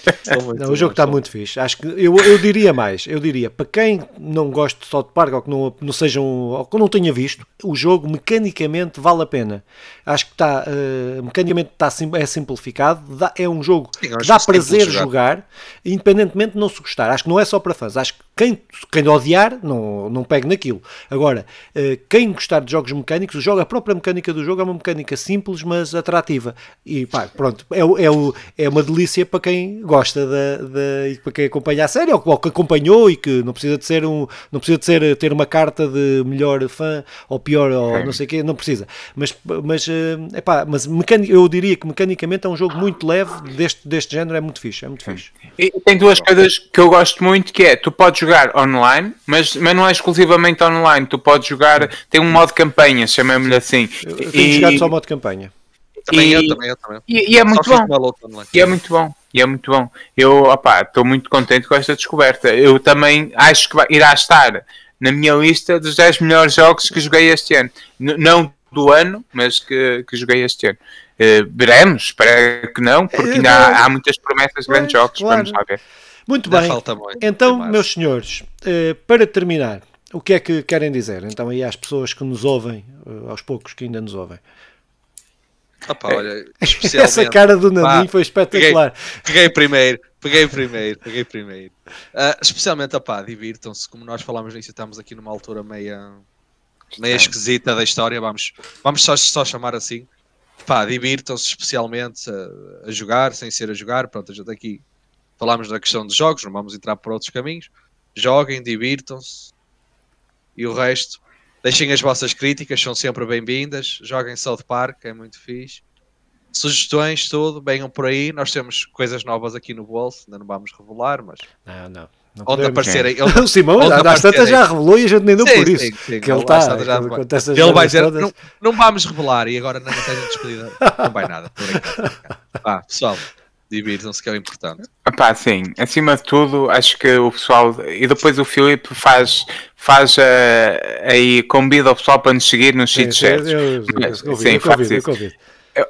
*laughs* não, o jogo está muito fixe. Acho que eu, eu diria mais. Eu diria para quem não gosta de South Park ou que não, não sejam ou que não tenha visto, o jogo mecanicamente vale a pena. Acho que está uh, mecanicamente está, é simplificado. Dá, é um jogo Sim, que dá prazer jogar. jogar, independentemente de não se gostar. Acho que não é só para fãs. Acho que quem, quem odiar não, não pegue naquilo. Agora, uh, quem gostar de jogos mecânicos, o jogo, a própria mecânica do jogo é uma mecânica simples, mas atrativa. E pá, pronto, é, é, é uma delícia para quem gosta da, da, para quem acompanha a série ou, ou, que acompanhou e que não precisa de ser um não precisa de ser ter uma carta de melhor fã ou pior ou não sei o quê, não precisa mas, mas, é pá, mas mecânico, eu diria que mecanicamente é um jogo muito leve deste, deste género, é muito fixe, é muito fixe. E tem duas coisas que eu gosto muito que é, tu podes jogar online mas, mas não é exclusivamente online, tu podes jogar, tem um modo campanha, chamemos-lhe assim. Eu, eu tenho e... jogado só o modo campanha. Também e, eu, também eu, também. E, e é muito bom. E é muito bom. E é muito bom. Eu, estou muito contente com esta descoberta. Eu também acho que vai, irá estar na minha lista dos 10 melhores jogos que joguei este ano. N não do ano, mas que, que joguei este ano. Uh, veremos, espero que não, porque ainda há, há muitas promessas de grandes jogos. Claro. Vamos lá ver. Muito bem. Muito, então, meus senhores, uh, para terminar, o que é que querem dizer? Então, aí às pessoas que nos ouvem, uh, aos poucos que ainda nos ouvem. Opa, olha, *laughs* Essa cara do Nandinho foi espetacular. Peguei, peguei, primeiro, peguei primeiro, peguei primeiro. Uh, especialmente, opá, divirtam-se. Como nós falámos nisso, estamos aqui numa altura meia, meia esquisita da história. Vamos, vamos só, só chamar assim. pá, divirtam-se especialmente a, a, jogar, sem ser a jogar. Pronto, a gente aqui falámos da questão de jogos, não vamos entrar por outros caminhos. Joguem, divirtam-se e o resto. Deixem as vossas críticas, são sempre bem-vindas. Joguem South Park, é muito fixe. Sugestões, tudo, venham por aí. Nós temos coisas novas aqui no bolso, ainda não vamos revelar, mas. Não, não. Não onde aparecerem. Ele, *laughs* o Simão já, às tantas já revelou e a gente nem deu sim, por isso. Sim, sim, que ele está. Ele vai dizer: não, não vamos revelar e agora na mensagem de despedida não vai nada. Vá, pessoal, divirtam-se que é o importante. Pá, sim, acima de tudo, acho que o pessoal. E depois o Filipe faz, faz uh, aí, convida o pessoal para nos seguir nos sítios certos. Sim, faz isso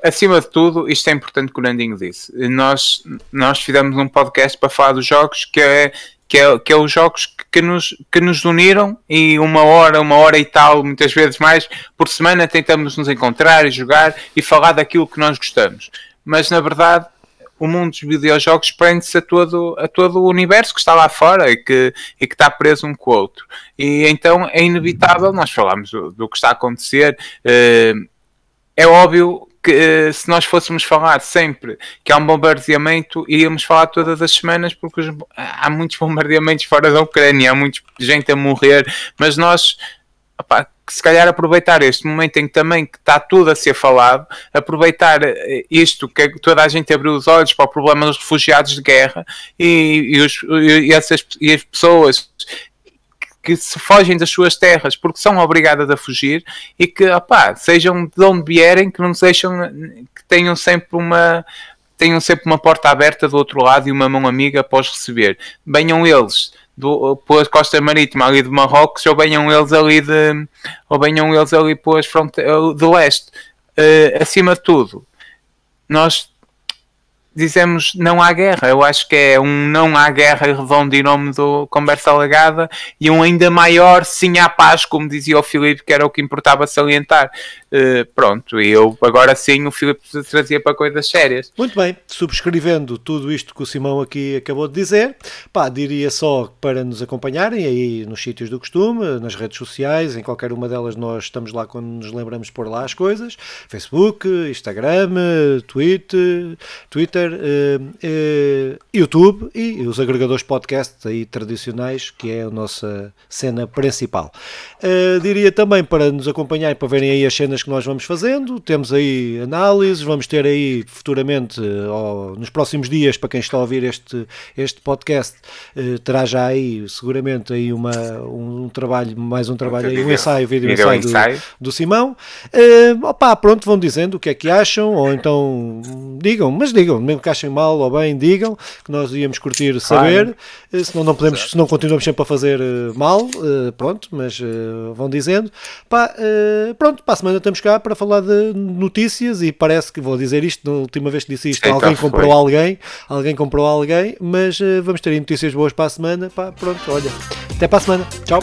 acima de tudo, isto é importante que o Nandinho disse. Nós, nós fizemos um podcast para falar dos jogos que é que é, que é os jogos que, que, nos, que nos uniram e uma hora, uma hora e tal, muitas vezes mais, por semana tentamos nos encontrar e jogar e falar daquilo que nós gostamos. Mas na verdade, o mundo dos videojogos prende-se a todo, a todo o universo que está lá fora e que, e que está preso um com o outro. E então é inevitável nós falarmos do, do que está a acontecer. Uh, é óbvio que eh, se nós fôssemos falar sempre que há um bombardeamento, iríamos falar todas as semanas, porque os, há muitos *laughs* bombardeamentos fora da Ucrânia, há muita gente a morrer, mas nós, opa, se calhar aproveitar este momento em que também que está tudo a ser falado, aproveitar eh, isto que toda a gente abriu os olhos para o problema dos refugiados de guerra e, e, os, e, essas, e as pessoas que se fogem das suas terras porque são obrigadas a fugir e que, opá, sejam de onde vierem, que não sejam, que tenham sempre uma tenham sempre uma porta aberta do outro lado e uma mão amiga após receber. Venham eles do, pela costa marítima ali de Marrocos ou venham eles ali de ou venham eles ali pelas fronteiras de leste. Uh, acima de tudo, nós dizemos não há guerra. Eu acho que é um não há guerra redondo em nome do Conversa Legada e um ainda maior sim há paz, como dizia o Filipe, que era o que importava salientar. Uh, pronto, e eu agora sim o Filipe trazia para coisas sérias. Muito bem, subscrevendo tudo isto que o Simão aqui acabou de dizer, pá, diria só para nos acompanharem aí nos sítios do costume, nas redes sociais, em qualquer uma delas nós estamos lá quando nos lembramos de pôr lá as coisas, Facebook, Instagram, Twitter, Twitter, uh, uh, YouTube e os agregadores podcast aí tradicionais, que é a nossa cena principal. diria também para nos acompanharem, para verem aí as cenas que nós vamos fazendo, temos aí análises, vamos ter aí futuramente, ou nos próximos dias, para quem está a ouvir este, este podcast, eh, terá já aí seguramente aí uma, um, um trabalho, mais um trabalho, aí, um ensaio, vídeo, ensaio, ensaio. Do, do, Simão. Uh, opa, pronto, vão dizendo o que é que acham, ou então digam, mas digam, mesmo que achem mal ou bem, digam, que nós íamos curtir saber, claro. senão não podemos, senão continuamos sempre a fazer mal, uh, pronto, mas uh, vão dizendo. Pá, pronto, para a semana estamos cá para falar de notícias e parece que vou dizer isto, na última vez que disse isto, alguém comprou foi. alguém, alguém comprou alguém, mas uh, vamos ter aí notícias boas para a semana. Pá, pronto, olha, até para a semana. Tchau.